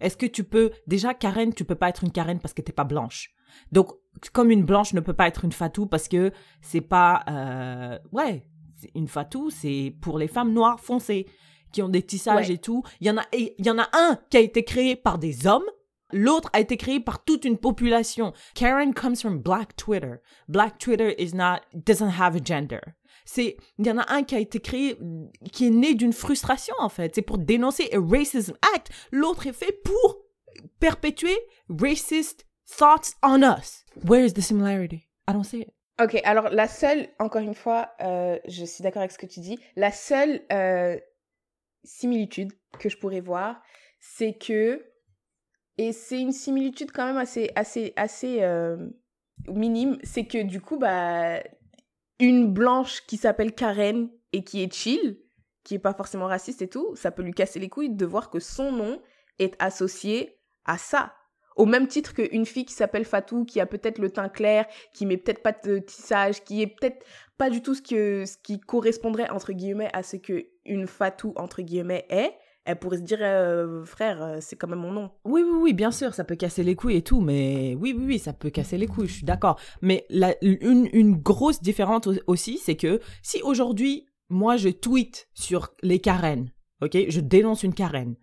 Est-ce que tu peux déjà Karen, tu peux pas être une Karen parce que t'es pas blanche. Donc comme une blanche ne peut pas être une fatou parce que c'est pas euh, ouais, une fatou c'est pour les femmes noires foncées qui ont des tissages Ouais. et tout. Il y en a il y en a un qui a été créé par des hommes. L'autre a été créé par toute une population. Karen comes from Black Twitter. Black Twitter is not doesn't have a gender. C'est il y en a un qui a été créé qui est né d'une frustration en fait. C'est pour dénoncer a racism act. L'autre est fait pour perpétuer racist thoughts on us. Where is the similarity? I don't see it. Ok, alors la seule, encore une fois, euh, je suis d'accord avec ce que tu dis, la seule euh, similitude que je pourrais voir, c'est que, et c'est une similitude quand même assez, assez, assez euh, minime, c'est que du coup, bah, une blanche qui s'appelle Karen et qui est chill, qui est pas forcément raciste et tout, ça peut lui casser les couilles de voir que son nom est associé à ça. Au même titre qu'une fille qui s'appelle Fatou, qui a peut-être le teint clair, qui met peut-être pas de tissage, qui est peut-être pas du tout ce, que, ce qui correspondrait, entre guillemets, à ce que une Fatou, entre guillemets, est, elle pourrait se dire, euh, frère, euh, c'est quand même mon nom. Oui, oui, oui, bien sûr, ça peut casser les couilles et tout, mais oui, oui, oui, ça peut casser les couilles, je suis d'accord. Mais une, grosse différence au- aussi, c'est que si aujourd'hui, moi, je tweet sur les Karen, ok, je dénonce une Karen,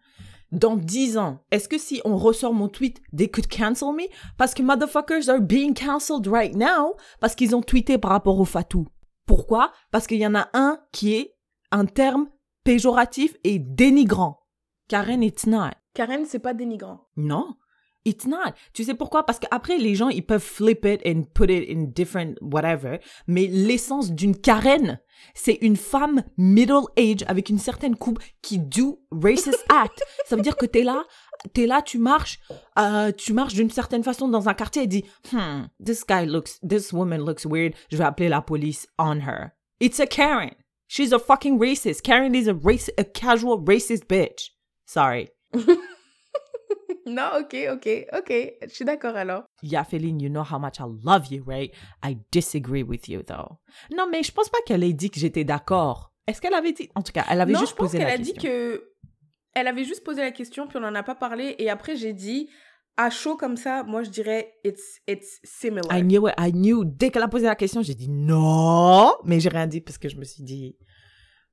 dans 10 ans, est-ce que si on ressort mon tweet, they could cancel me? Parce que motherfuckers are being cancelled right now parce qu'ils ont tweeté par rapport au Fatou. Pourquoi? Parce qu'il y en a un qui est un terme péjoratif et dénigrant. Karen, it's not. Karen, c'est pas dénigrant. Non, it's not. Tu sais pourquoi? Parce qu'après, les gens, ils peuvent flip it and put it in different whatever. Mais l'essence d'une Karen, c'est une femme middle age avec une certaine coupe qui do racist act. Ça veut dire que t'es là, t'es là, tu marches, euh, tu marches d'une certaine façon dans un quartier et dis, hmm, this guy looks, this woman looks weird. Je vais appeler la police on her. It's a Karen. She's a fucking racist. Karen is a race, a casual racist bitch. Sorry. Non, ok, ok, ok. Je suis d'accord alors. Yafeline, you know how much I love you, right? I disagree with you, though. Non, mais je pense pas qu'elle ait dit que j'étais d'accord. Est-ce qu'elle avait dit? En tout cas, elle avait non, juste je pense posé qu'elle la a question. dit que. Elle avait juste posé la question, puis on en a pas parlé. Et après, j'ai dit, à chaud comme ça, moi, je dirais, it's, it's similar. I knew it, I knew. Dès qu'elle a posé la question, j'ai dit non, mais j'ai rien dit parce que je me suis dit,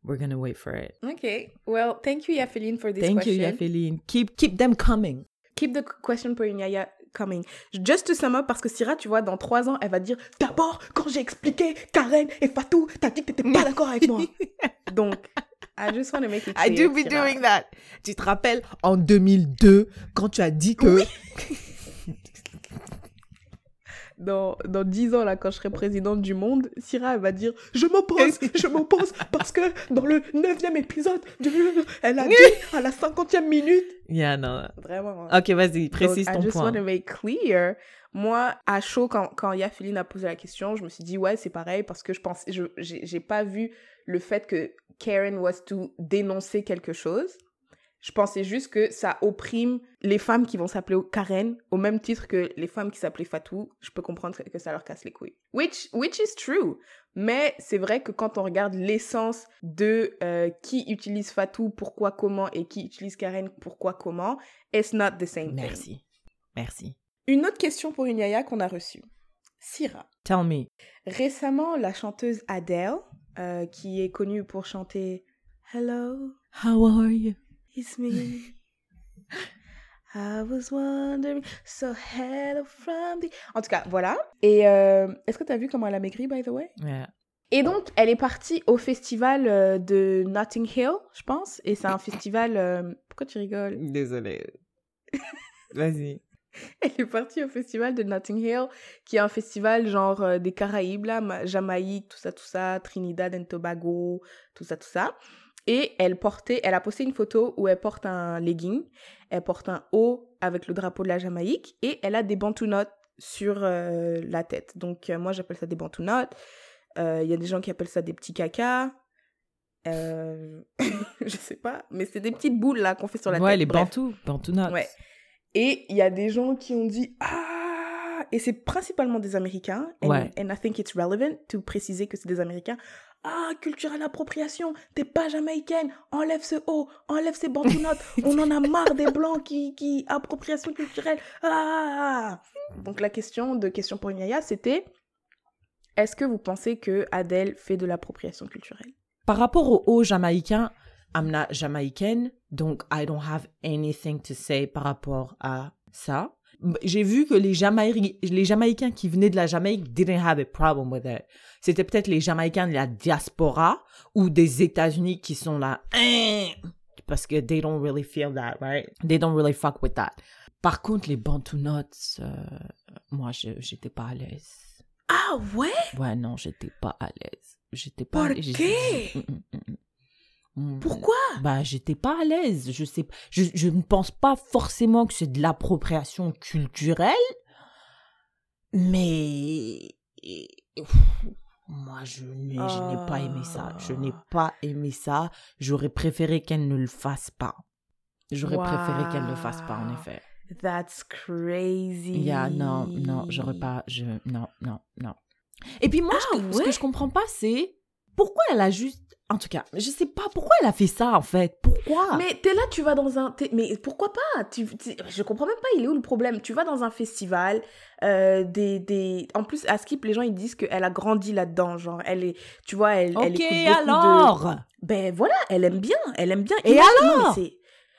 we're gonna wait for it. Ok. Well, thank you, Yafeline, for this Thank question. you, Yafeline. Keep, keep them coming. Keep the question pour Yaya coming. Just to sum up, parce que Syrah, tu vois, dans trois ans, elle va dire D'abord, quand j'ai expliqué Karen et Fatou, t'as dit que t'étais pas d'accord avec moi. Donc, I just want to make it I clear, do be Syrah. doing that. Tu te rappelles en 2002 quand tu as dit que Dans, dans 10 ans, là, quand je serai présidente du monde, Syrah, elle va dire Je m'oppose, je m'oppose, parce que dans le 9 épisode, du- elle a dit à la 50e minute. Yeah, non. Vraiment. Ok, vas-y, précise Donc, ton I just point. want to make clear. Moi, à chaud, quand, quand Yafeline a posé la question, je me suis dit, ouais, c'est pareil, parce que je pense, j'ai pas vu le fait que Karen was to dénoncer quelque chose. Je pensais juste que ça opprime les femmes qui vont s'appeler Karen au même titre que les femmes qui s'appelaient Fatou. Je peux comprendre que ça leur casse les couilles. Which, which is true. Mais c'est vrai que quand on regarde l'essence de euh, qui utilise Fatou, pourquoi, comment, et qui utilise Karen, pourquoi, comment, it's not the same thing. Merci. Merci. Une autre question pour une yaya qu'on a reçue. Syrah. Tell me. Récemment, la chanteuse Adele, euh, qui est connue pour chanter Hello, How are you? It's me. I was wondering, so hello from the... En tout cas, voilà. Et euh, est-ce que tu as vu comment elle a maigri, by the way? Yeah. Et donc, elle est partie au festival euh, de Notting Hill, je pense. Et c'est un festival... euh, Pourquoi tu rigoles? Désolée. Vas-y. Elle est partie au festival de Notting Hill, qui est un festival genre euh, des Caraïbes, là, Ma- Jamaïque, tout ça, tout ça, Trinidad and Tobago, tout ça, tout ça. Et elle portait, elle a posté une photo où elle porte un legging, elle porte un haut avec le drapeau de la Jamaïque et elle a des bantou notes sur euh, la tête. Donc euh, moi j'appelle ça des bantou notes. Euh, Il y a des gens qui appellent ça des petits cacas. Je sais pas, mais c'est des petites boules là qu'on fait sur la ouais, tête. les Bref. bantous. Bantou notes. Ouais. Et il y a des gens qui ont dit Ah Et c'est principalement des Américains. And, Ouais. and I think it's relevant to préciser que c'est des Américains. Ah, culturelle appropriation, t'es pas jamaïcaine, enlève ce haut, enlève ces bantou-notes, on en a marre des blancs qui, qui, appropriation culturelle. Ah Donc la question de question pour Yaya, c'était est-ce que vous pensez que Adèle fait de l'appropriation culturelle? Par rapport au haut jamaïcain, I'm not jamaïcaine, donc I don't have anything to say par rapport à ça. J'ai vu que les, Jamaï- les Jamaïcains qui venaient de la Jamaïque didn't have a problem with it. C'était peut-être les Jamaïcains de la diaspora ou des États-Unis qui sont là, Hein parce que they don't really feel that, right? They don't really fuck with that. Par contre, les Bantu Notes, euh, moi, je j'étais pas à l'aise. Ah ouais? Ouais, non, j'étais pas à l'aise. J'étais pas à Pourquoi? Bah, j'étais pas à l'aise. Je sais, je, je ne pense pas forcément que c'est de l'appropriation culturelle, mais Moi, je n'ai, je n'ai pas aimé ça. Je n'ai Ah. pas aimé ça. J'aurais préféré qu'elle ne le fasse pas. J'aurais préféré qu'elle ne le fasse pas, en effet. That's crazy. Yeah, non, non, j'aurais pas. Je, non, non, non. Et puis moi, Ah, je- ce que je comprends pas, c'est pourquoi elle a juste. En tout cas, je sais pas pourquoi elle a fait ça, en fait. Pourquoi? Mais t'es là, tu vas dans un. Mais pourquoi pas? Tu, tu- Je comprends même pas, il est où le problème? Tu vas dans un festival, euh, des, des. En plus, à Skip, les gens ils disent qu'elle a grandi là-dedans. Genre, elle est. Tu vois, elle, elle Ok, écoute de- alors? Ben voilà, elle aime bien, elle aime bien. Et Imagine- alors?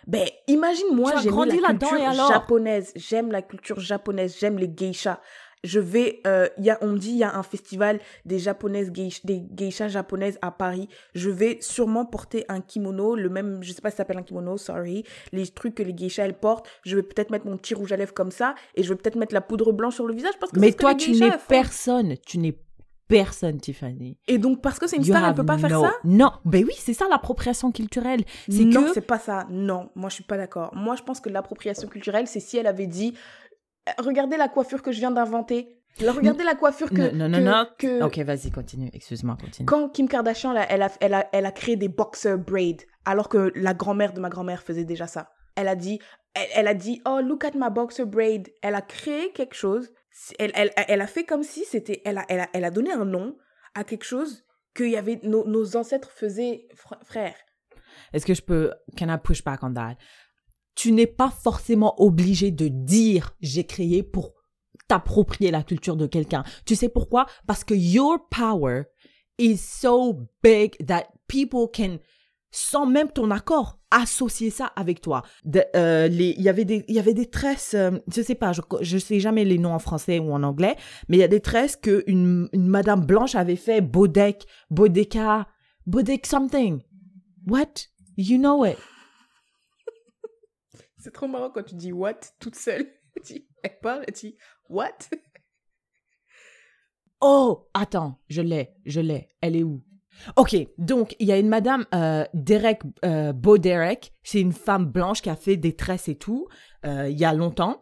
Ben imagine moi, j'aime grandi la là-dedans, culture et alors? japonaise. J'aime la culture japonaise, j'aime les geishas. Je vais, euh, y a, on me dit, il y a un festival des japonaises geisha, des geishas japonaises à Paris. Je vais sûrement porter un kimono, le même, je sais pas si ça s'appelle un kimono, sorry. Les trucs que les geishas elles portent. Je vais peut-être mettre mon petit rouge à lèvres comme ça et je vais peut-être mettre la poudre blanche sur le visage parce que Mais que toi, les tu n'es personne. Tu n'es personne, Tiffany. Et donc parce que c'est une You star, elle peut pas faire ça? Non, ben oui, c'est ça l'appropriation culturelle. C'est non, que c'est pas ça. Non, moi je suis pas d'accord. Moi je pense que l'appropriation culturelle, c'est si elle avait dit Regardez la coiffure que je viens d'inventer. Regardez la coiffure que. Non, non, que- non, que- Ok, vas-y, continue. Excuse-moi, continue. Quand Kim Kardashian, là, elle, a, elle, a, elle a créé des boxer braids, alors que la grand-mère de ma grand-mère faisait déjà ça. Elle a dit, elle, elle a dit, oh, look at my boxer braid. Elle a créé quelque chose. Elle, elle, elle a fait comme si c'était, elle a, elle, a, elle a donné un nom à quelque chose que y avait, nos, nos ancêtres faisaient, fr- frère. Est-ce que je peux. Can I push back on that? Tu n'es pas forcément obligé de dire j'ai créé pour t'approprier la culture de quelqu'un. Tu sais pourquoi? Parce que your power is so big that people can, sans même ton accord, associer ça avec toi. Euh, Il y avait des, il y avait des tresses, euh, je sais pas, je, je sais jamais les noms en français ou en anglais, mais il y a des tresses que une, une madame blanche avait fait, Bodek, Bodeka, Bodek something. What? You know it. C'est trop marrant quand tu dis what toute seule. Elle parle, elle dit what? Oh, attends, je l'ai, je l'ai. Elle est où? Ok, donc il y a une madame, euh, Derek, euh, Bo Derek, c'est une femme blanche qui a fait des tresses et tout, euh, il y a longtemps,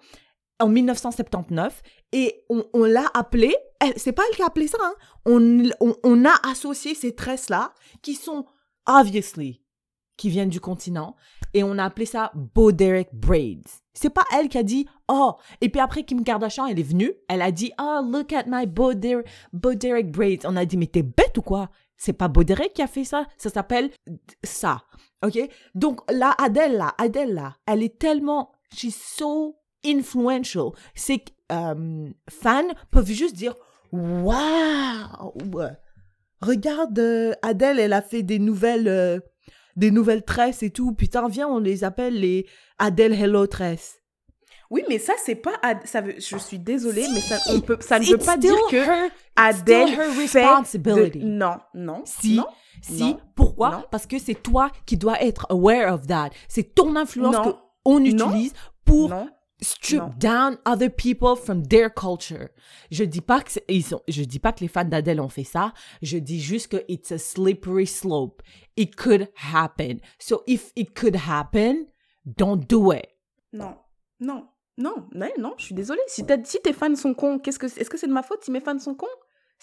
en 1979, et on, l'a appelée, c'est pas elle qui a appelé ça, hein, on, on, on a associé ces tresses-là, qui sont, obviously, qui viennent du continent, et on a appelé ça Bo Derek Braids. C'est pas elle qui a dit, oh, et puis après Kim Kardashian, elle est venue, elle a dit, oh, look at my Bo, Der- Bo Derek Braids. On a dit, mais t'es bête ou quoi? C'est pas Bo Derek qui a fait ça, ça s'appelle ça. Ok? Donc là, Adèle là, Adèle là, elle est tellement, she's so influential. C'est euh, fans peuvent juste dire, waouh! Regarde, euh, Adèle, elle a fait des nouvelles, euh, des nouvelles tresses et tout. Putain, viens, on les appelle les Adèle Hello Tresses. Oui, mais ça, c'est pas. Ad- Ça veut... Je suis désolée, mais ça, on peut... ça ne veut pas dire que her- Adèle fait. De... Non, non. Si, non. si. Non. Pourquoi? Non. Parce que c'est toi qui dois être aware of that. C'est ton influence Non. que on Non. utilise pour. Strip Non. down other people from their culture. Je dis pas que ils sont, je dis pas que les fans d'Adèle ont fait ça. Je dis juste que it's a slippery slope. It could happen. So if it could happen, don't do it. Non. Non. Non. Non, non, je suis désolée. Si, si tes fans sont cons, qu'est-ce que... est-ce que c'est de ma faute si mes fans sont cons?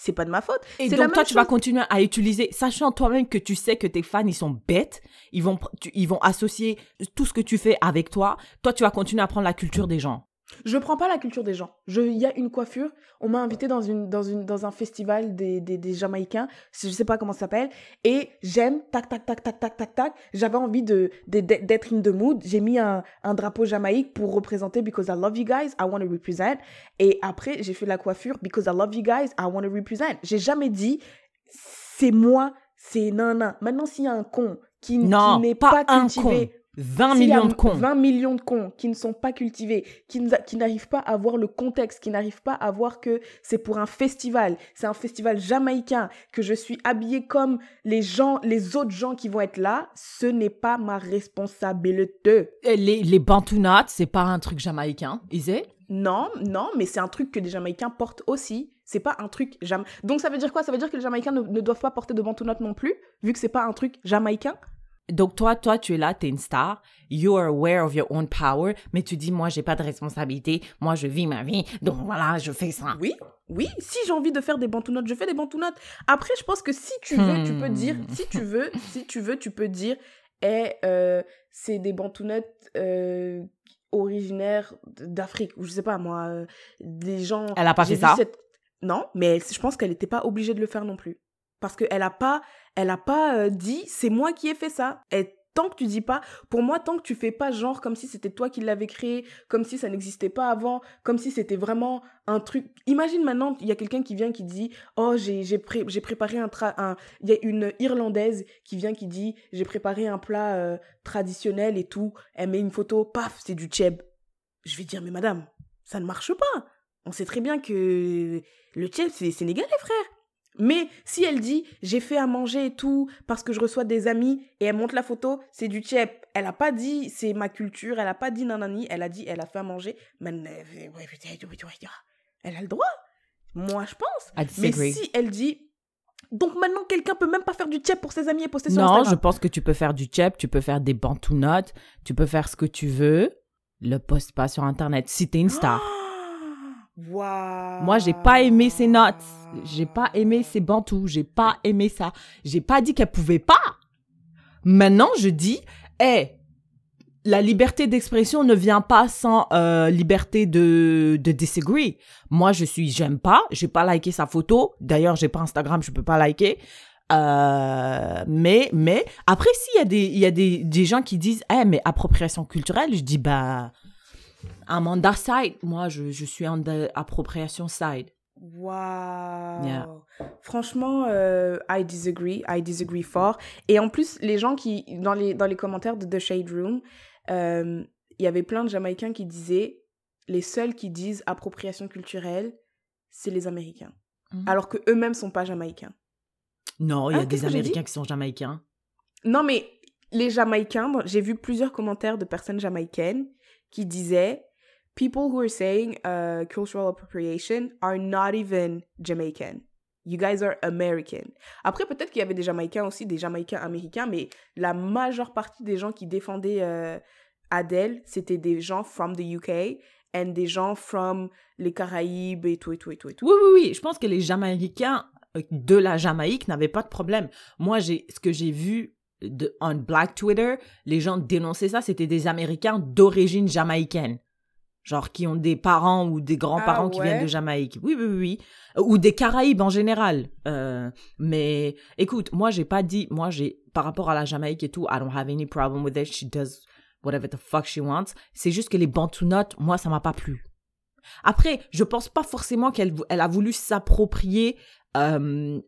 C'est pas de ma faute. Et la donc toi, tu vas continuer à utiliser, sachant toi-même que tu sais que tes fans, ils sont bêtes, ils vont, tu- ils vont associer tout ce que tu fais avec toi. Toi, tu vas continuer à prendre la culture des gens. Je prends pas la culture des gens. Je, il y a une coiffure. On m'a invité dans une, dans une, dans un festival des, des, des Jamaïcains. Je sais pas comment ça s'appelle. Et j'aime, tac, tac, tac, tac, tac, tac, tac. J'avais envie de, d'être in the mood. J'ai mis un, un drapeau Jamaïque pour représenter because I love you guys. I want to represent. Et après, j'ai fait la coiffure because I love you guys. I want to represent. J'ai jamais dit, c'est moi, c'est non, non. Maintenant, s'il y a un con qui, qui n'est pas pas, un cultivé, con. 20 s'il y a millions de cons. 20 millions de cons qui ne sont pas cultivés, qui, n'arrivent pas à voir le contexte, qui n'arrivent pas à voir que c'est pour un festival, c'est un festival jamaïcain, que je suis habillée comme les gens, les autres gens qui vont être là, ce n'est pas ma responsabilité. Et Les, les Bantunats, c'est pas un truc jamaïcain, is it? Non, non, mais c'est un truc que les Jamaïcains portent aussi. C'est pas un truc jam... Donc ça veut dire quoi? Ça veut dire que les Jamaïcains ne, ne doivent pas porter de bantonotes non plus, vu que c'est pas un truc jamaïcain? Donc toi, toi, tu es là, tu es une star, you are aware of your own power, mais tu dis, moi, j'ai pas de responsabilité, moi, je vis ma vie, donc voilà, je fais ça. Oui, oui, si j'ai envie de faire des bantounotes, je fais des bantounotes. Après, je pense que si tu veux, tu peux dire, Hmm. si tu veux, si tu veux, tu peux dire, eh, euh, c'est des bantounotes euh, originaires d'Afrique, ou je sais pas moi, euh, des gens... Elle a pas fait ça? cette- Non, mais je pense qu'elle n'était pas obligée de le faire non plus. Parce qu'elle a pas, elle a pas euh, dit, c'est moi qui ai fait ça. Et tant que tu dis pas, pour moi, tant que tu fais pas genre comme si c'était toi qui l'avais créé, comme si ça n'existait pas avant, comme si c'était vraiment un truc. Imagine maintenant, il y a quelqu'un qui vient qui dit, oh, j'ai pré- préparé un tra- un. Il y a une Irlandaise qui vient qui dit, j'ai préparé un plat euh, traditionnel et tout. Elle met une photo, paf, c'est du tchèb. Je vais dire, mais madame, ça ne marche pas. On sait très bien que le tchèb, c'est sénégalais, frère. Mais si elle dit j'ai fait à manger et tout parce que je reçois des amis et elle montre la photo, c'est du tchèp. Elle a pas dit c'est ma culture, elle a pas dit nanani, elle a dit elle a fait à manger. Mais elle a le droit. Moi je pense. Mais si elle dit donc maintenant quelqu'un peut même pas faire du tchèp pour ses amis et poster sur Non, je Instagram. pense que tu peux faire du chep, tu peux faire des bantounotes, tu peux faire ce que tu veux. Le poste pas sur Internet si t'es une star. Waouh. Moi, j'ai pas aimé ces notes. J'ai pas aimé ces bantous. J'ai pas aimé ça. J'ai pas dit qu'elle pouvait pas. Maintenant, je dis, hé, la liberté d'expression ne vient pas sans euh, liberté de, de disagree. Moi, je suis, j'aime pas. J'ai pas liké sa photo. D'ailleurs, j'ai pas Instagram, je peux pas liker. Euh, mais, mais, après, s'il y a des, il y a des, des gens qui disent, eh, mais appropriation culturelle, je dis, bah, I'm on that side. Moi, je, je suis the appropriation side. Yeah. Franchement, euh, I disagree. I disagree fort. Et en plus, les gens qui, dans les, dans les commentaires de The Shade Room, euh, il y avait plein de Jamaïcains qui disaient les seuls qui disent appropriation culturelle, c'est les Américains. Mhm. Alors que eux-mêmes sont pas Jamaïcains. Non, il y a Ah, qu'est-ce des Américains qui sont Jamaïcains. Non, mais les Jamaïcains, j'ai vu plusieurs commentaires de personnes jamaïcaines qui disaient People who are saying uh, cultural appropriation are not even Jamaican. You guys are American. Après, peut-être qu'il y avait des Jamaïcains aussi, des Jamaïcains américains, mais la majeure partie des gens qui défendaient euh, Adele, c'était des gens from the UK and des gens from les Caraïbes et tout et tout et tout et tout. Oui, oui, oui. Je pense que les Jamaïcains euh, de la Jamaïque n'avaient pas de problème. Moi, ce que j'ai vu de, on Black Twitter, les gens dénonçaient ça, c'était des Américains d'origine jamaïcaine. Genre qui ont des parents ou des grands-parents Ah qui viennent de Jamaïque. Oui, oui, oui. Ou des Caraïbes en général. Euh, mais écoute, moi, j'ai pas dit, moi, j'ai, par rapport à la Jamaïque et tout, I don't have any problem with it. She does whatever the fuck she wants. C'est juste que les bantounotes, moi, ça m'a pas plu. Après, je pense pas forcément qu'elle elle a voulu s'approprier euh,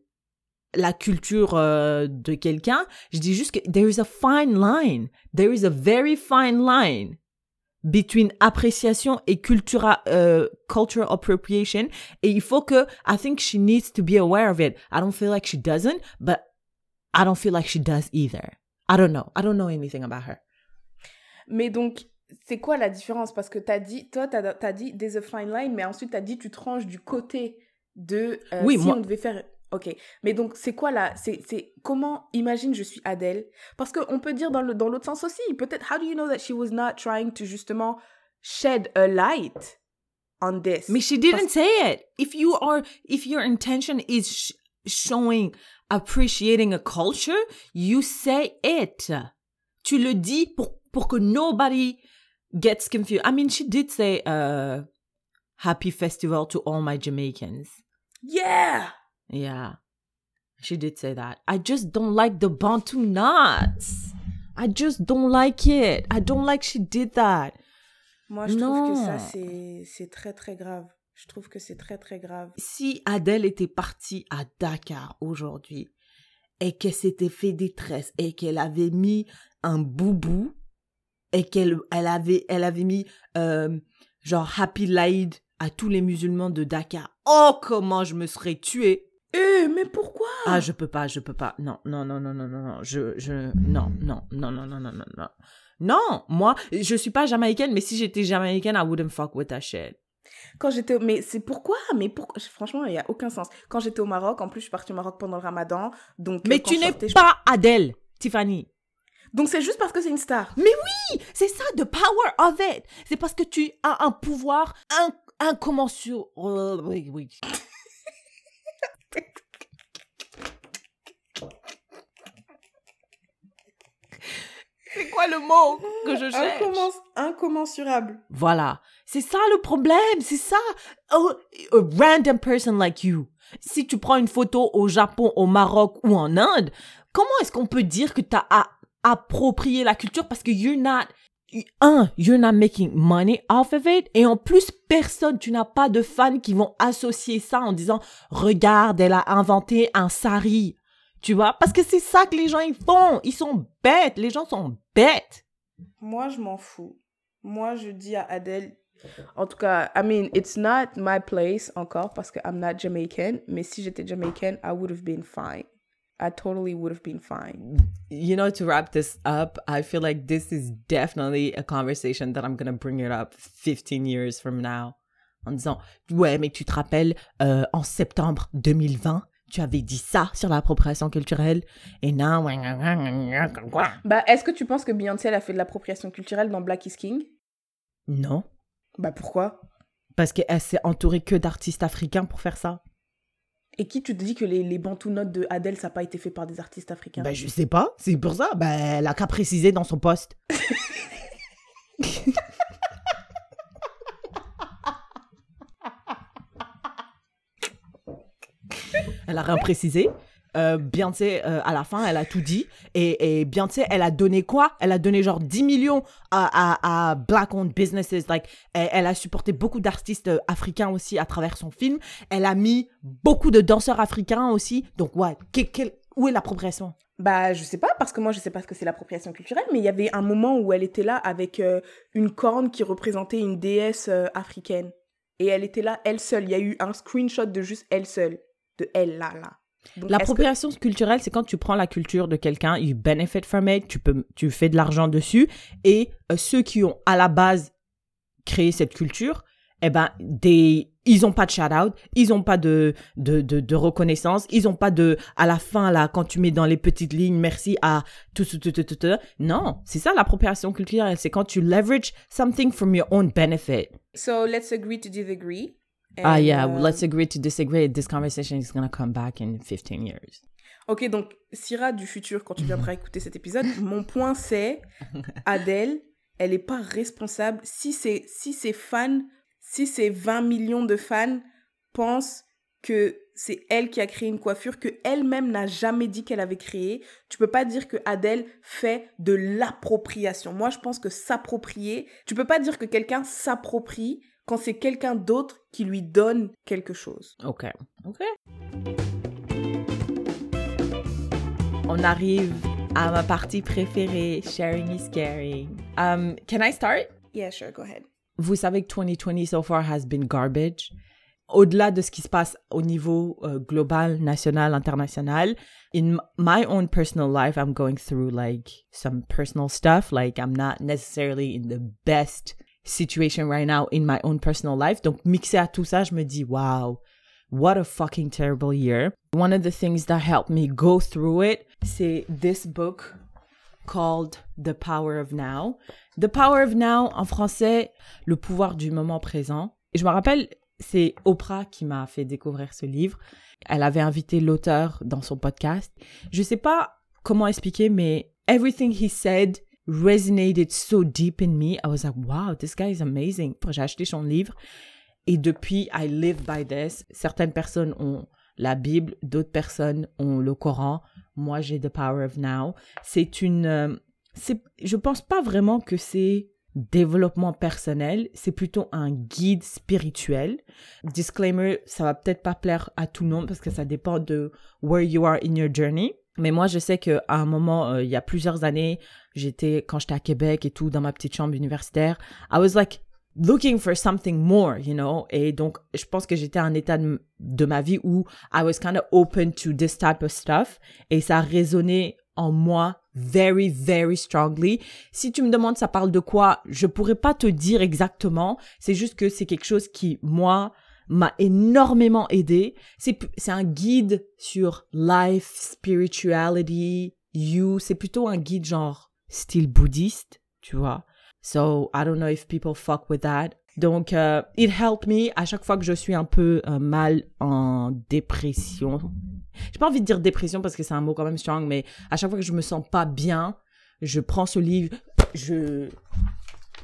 la culture euh, de quelqu'un. Je dis juste que there is a fine line. There is a very fine line between appréciation et cultura, euh, cultural appropriation. Et il faut que, I think she needs to be aware of it. I don't feel like she doesn't, but I don't feel like she does either. I don't know. I don't know anything about her. Mais donc, c'est quoi la différence? Parce que t'as dit, toi, t'as as dit there's a fine line, mais ensuite t'as dit tu tranches du côté de euh, Oui, si moi- on devait faire. Ok, mais donc c'est quoi là C'est comment Imagine je suis Adèle, parce que on peut dire dans l'autre sens aussi. Peut-être how do you know that she was not trying to justement shed a light on this? Mais she didn't Parce- say it. If you are, if your intention is sh- showing, appreciating a culture, you say it. Tu le dis pour, pour que nobody gets confused. I mean, she did say, uh, happy festival to all my Jamaicans. Yeah. Yeah. She did say that. I just don't like the Bantu nuts. I just don't like it. I don't like she did that. Moi je trouve que ça c'est très très grave. Je trouve que c'est très très grave. si Adèle était partie à Dakar aujourd'hui et qu'elle s'était fait des tresses et qu'elle avait mis un boubou et qu'elle elle avait, elle avait mis euh, genre Happy Laïd à tous les musulmans de Dakar, oh comment je me serais tuée Eh mais pourquoi ah je peux pas je peux pas non non non non non non non je je non non non non non non non non non moi je suis pas jamaïcaine mais si j'étais jamaïcaine I wouldn't fuck with that shit Quand j'étais. Mais c'est pourquoi Mais pourquoi Franchement, il n'y a aucun sens. Quand j'étais au Maroc, en plus, je suis partie au Maroc pendant le ramadan. Donc, euh, mais tu n'es sortais, je- pas Adèle Tiffany Donc c'est juste parce que c'est une star. Mais oui, c'est ça, the power of it. C'est parce que tu as un pouvoir in incommensurable. Oui, oui. C'est quoi le mot que je cherche Incommen- incommensurable. Voilà. C'est ça le problème, c'est ça. Oh, a random person like you. Si tu prends une photo au Japon, au Maroc ou en Inde, comment est-ce qu'on peut dire que tu as approprié la culture parce que you're not un, you're not making money off of it et en plus personne, tu n'as pas de fans qui vont associer ça en disant regarde, elle a inventé un sari. Tu vois? Parce que c'est ça que les gens ils font, ils sont bêtes, les gens sont bêtes. Moi, je m'en fous. Moi, je dis à Adèle. En tout cas, I mean, it's not my place encore parce que I'm not Jamaican. Mais si j'étais Jamaican, I would have been fine. I totally would have been fine. you know, to wrap this up, I feel like this is definitely a conversation that I'm going to bring it up 15 years from now. En disant, ouais, mais tu te rappelles, euh, en septembre 2020, tu avais dit ça sur l'appropriation culturelle? Et non? Bah, est-ce que tu penses que Beyoncé, elle a fait de l'appropriation culturelle dans Black is King? Non. Bah, pourquoi? Parce qu'elle s'est entourée que d'artistes africains pour faire ça. Et qui tu te dis que les, les Bantu notes de Adèle, ça n'a pas été fait par des artistes africains? Ben, je sais pas. C'est pour ça. Ben, elle a qu'à préciser dans son poste. elle a rien précisé. Euh, Beyoncé, euh, à la fin, elle a tout dit. Et, et Beyoncé, elle a donné quoi? Elle a donné genre 10 millions à, Black-owned businesses. Like, elle, a supporté beaucoup d'artistes euh, africains aussi à travers son film. Elle a mis beaucoup de danseurs africains aussi. Donc, ouais, que- où est l'appropriation? Bah, je sais pas, parce que moi, je sais pas ce que c'est l'appropriation culturelle, mais il y avait un moment où elle était là avec euh, une corne qui représentait une déesse africaine. Et elle était là, elle seule. Il y a eu un screenshot de juste elle seule. De elle, là, là. Que- L'appropriation culturelle, c'est quand tu prends la culture de quelqu'un, you benefit from it, tu, peux, tu fais de l'argent dessus, et euh, ceux qui ont à la base créé cette culture, eh ben, des, ils ont pas de shout-out, ils ont pas de, de, de, de reconnaissance, ils ont pas de, à la fin, là, quand tu mets dans les petites lignes, merci à tout, tout, tout, tout, tout, tout. Non, c'est ça l'appropriation culturelle, c'est quand tu leverage something from your own benefit. So, let's agree to disagree. Ah, yeah, let's agree to disagree. This conversation is gonna come back in 15 years. Ok, donc, Syrah du futur, quand tu viendras écouter cet épisode, mon point c'est Adèle, elle n'est pas responsable si ses, si ses fans, si ses 20 millions de fans pensent que c'est elle qui a créé une coiffure que elle-même n'a jamais dit qu'elle avait créée. Tu peux pas dire que Adèle fait de l'appropriation. Moi, je pense que s'approprier, tu peux pas dire que quelqu'un s'approprie quand c'est quelqu'un d'autre qui lui donne quelque chose. Ok. Ok. On arrive à ma partie préférée, sharing is caring. Um, can I start? Yeah, sure, go ahead. Vous savez que 2020 so far has been garbage. Au-delà de ce qui se passe au niveau euh, global, national, international, in my own personal life, I'm going through like some personal stuff. Like I'm not necessarily in the best situation right now in my own personal life. Donc mixé à tout ça, je me dis wow, what a fucking terrible year. One of the things that helped me go through it, c'est this book called The Power of Now. The Power of Now, en français, le pouvoir du moment présent. Et je me rappelle, c'est Oprah qui m'a fait découvrir ce livre. Elle avait invité l'auteur dans son podcast. Je sais pas comment expliquer, mais everything he said resonated so deep in me. I was like, wow, this guy is amazing. J'ai acheté son livre et depuis, I live by this. Certaines personnes ont la Bible, d'autres personnes ont le Coran. Moi, j'ai The Power of Now. C'est une, euh, c'est, je pense pas vraiment que c'est développement personnel, c'est plutôt un guide spirituel. Disclaimer, ça va peut-être pas plaire à tout le monde parce que ça dépend de where you are in your journey. Mais moi, je sais qu'à un moment, euh, il y a plusieurs années, j'étais, quand j'étais à Québec et tout, dans ma petite chambre universitaire, I was like looking for something more, you know? Et donc, je pense que j'étais à un état de, de ma vie où I was kind of open to this type of stuff. Et ça a résonné en moi very, very strongly. Si tu me demandes ça parle de quoi, je pourrais pas te dire exactement. C'est juste que c'est quelque chose qui, moi, m'a énormément aidé. C'est, c'est un guide sur life, spirituality, you. C'est plutôt un guide genre style bouddhiste, tu vois. So I don't know if people fuck with that. Donc, euh, it helped me à chaque fois que je suis un peu euh, mal en dépression. J'ai pas envie de dire dépression parce que c'est un mot quand même strong, mais à chaque fois que je me sens pas bien, je prends ce livre, je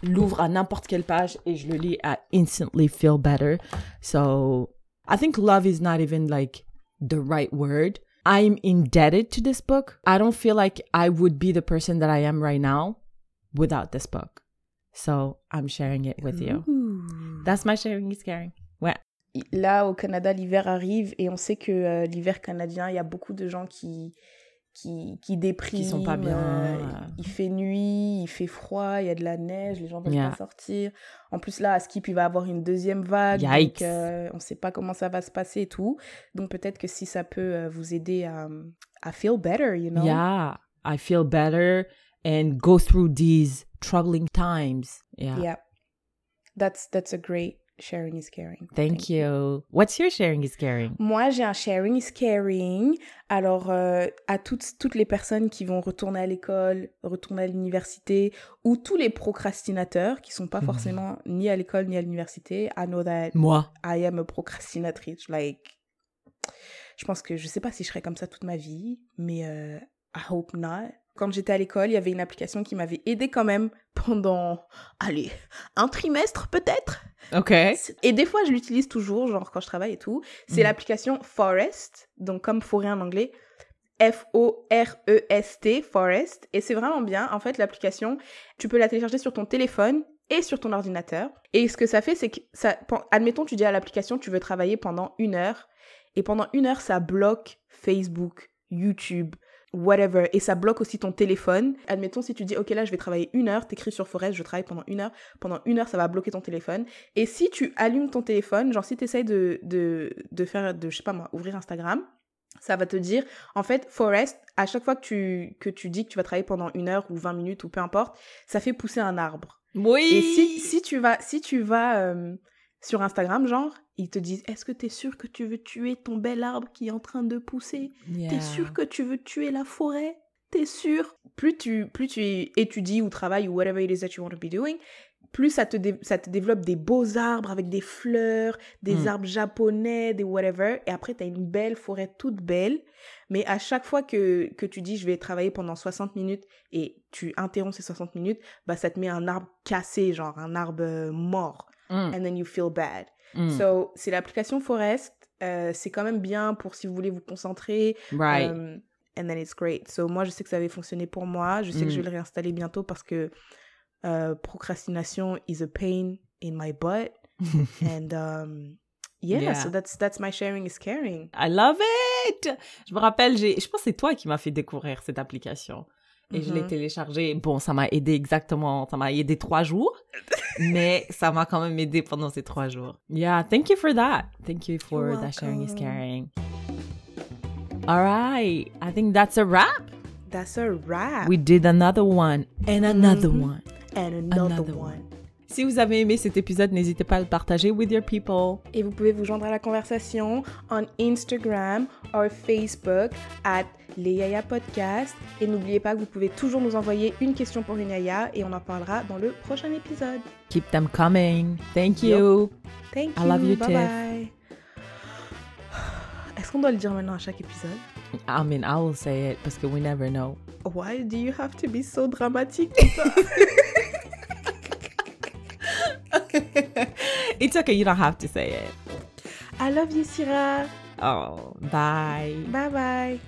l'ouvre à n'importe quelle page et je le lis. I instantly feel better. So I think love is not even like the right word. I'm indebted to this book. I don't feel like I would be the person that I am right now without this book. So I'm sharing it with you. That's my sharing is caring. Ouais. Là, au Canada, l'hiver arrive et on sait que euh, l'hiver canadien, il y a beaucoup de gens qui, qui, qui dépriment. Qui sont pas bien. euh, il fait nuit, il fait froid, il y a de la neige, les gens peuvent Yeah. pas sortir. En plus, là, à Skip, il va avoir une deuxième vague. Yikes. Donc, euh, on sait pas comment ça va se passer et tout. Donc, peut-être que si ça peut euh, vous aider à, à feel better, you know? Yeah. I feel better and go through these troubling times. Yeah. Yeah. That's, that's a great sharing is caring. Thank, you. What's your sharing is caring? Moi, j'ai un sharing is caring. Alors, euh, à toutes, toutes les personnes qui vont retourner à l'école, retourner à l'université, ou tous les procrastinateurs qui sont pas Mhm. forcément ni à l'école ni à l'université, I know that Moi. I am a procrastinatrice. Like, je pense que je sais pas si je serai comme ça toute ma vie, mais euh, I hope not. Quand j'étais à l'école, il y avait une application qui m'avait aidée quand même pendant, allez, un trimestre peut-être. OK. Et des fois, je l'utilise toujours, genre quand je travaille et tout. C'est Mhm. l'application Forest, donc comme forêt en anglais. F-O-R-E-S-T, Forest. Et c'est vraiment bien. En fait, l'application, tu peux la télécharger sur ton téléphone et sur ton ordinateur. Et ce que ça fait, c'est que, ça, admettons, tu dis à l'application, tu veux travailler pendant une heure. Et pendant une heure, ça bloque Facebook, YouTube, whatever. Et ça bloque aussi ton téléphone. Admettons, si tu dis, OK, là, je vais travailler une heure, t'écris sur Forest, je travaille pendant une heure. Pendant une heure, ça va bloquer ton téléphone. Et si tu allumes ton téléphone, genre si tu essayes de, de, de faire, de, je sais pas moi, ouvrir Instagram, ça va te dire, en fait, Forest, à chaque fois que tu, que tu dis que tu vas travailler pendant une heure ou 20 minutes ou peu importe, ça fait pousser un arbre. Oui. Et si, si tu vas, si tu vas euh, sur Instagram, genre, ils te disent, est-ce que tu es sûr que tu veux tuer ton bel arbre qui est en train de pousser? T'es sûr que tu veux tuer la forêt? T'es sûr? Plus tu, plus tu étudies ou travailles ou whatever it is that you want to be doing, plus ça te, ça te développe des beaux arbres avec des fleurs, des Mm. arbres japonais, des whatever. Et après, t'as une belle forêt toute belle. Mais à chaque fois que, que tu dis je vais travailler pendant 60 minutes et tu interromps ces 60 minutes, bah ça te met un arbre cassé, genre un arbre mort. Mm, And then you feel bad. mm. So, c'est l'application Forest. Euh, c'est quand même bien pour si vous voulez vous concentrer. right. Um, and then it's great. So, moi, je sais que ça avait fonctionné pour moi. Je sais que je Mm. vais le réinstaller bientôt parce que euh, procrastination is a pain in my butt. and um, yeah, Yeah. so that's, that's my sharing is caring. I love it. Je me rappelle, j'ai, je pense que c'est toi qui m'as fait découvrir cette application. Et je l'ai Mhm. téléchargée. Bon, ça m'a aidé exactement, ça m'a aidé trois jours, mais ça m'a quand même aidé pendant ces trois jours. Yeah, thank you for that. Thank you for You're that sharing is caring. All right, I think that's a wrap. That's a wrap. We did another one and another Mhm. one. and another, Another one. Si vous avez aimé cet épisode, n'hésitez pas à le partager with your people. Et vous pouvez vous joindre à la conversation on Instagram or Facebook at les Yaya Podcast. Et n'oubliez pas que vous pouvez toujours nous envoyer une question pour une Yaya et on en parlera dans le prochain épisode. Keep them coming. Thank you. Thank I you. love you, bye bye. Est-ce qu'on doit le dire maintenant à chaque épisode? I mean, I will say it parce que we never know. Why do you have to be so ça? It's okay, you don't have to say it. I love you, Syrah. Oh, bye. Bye bye.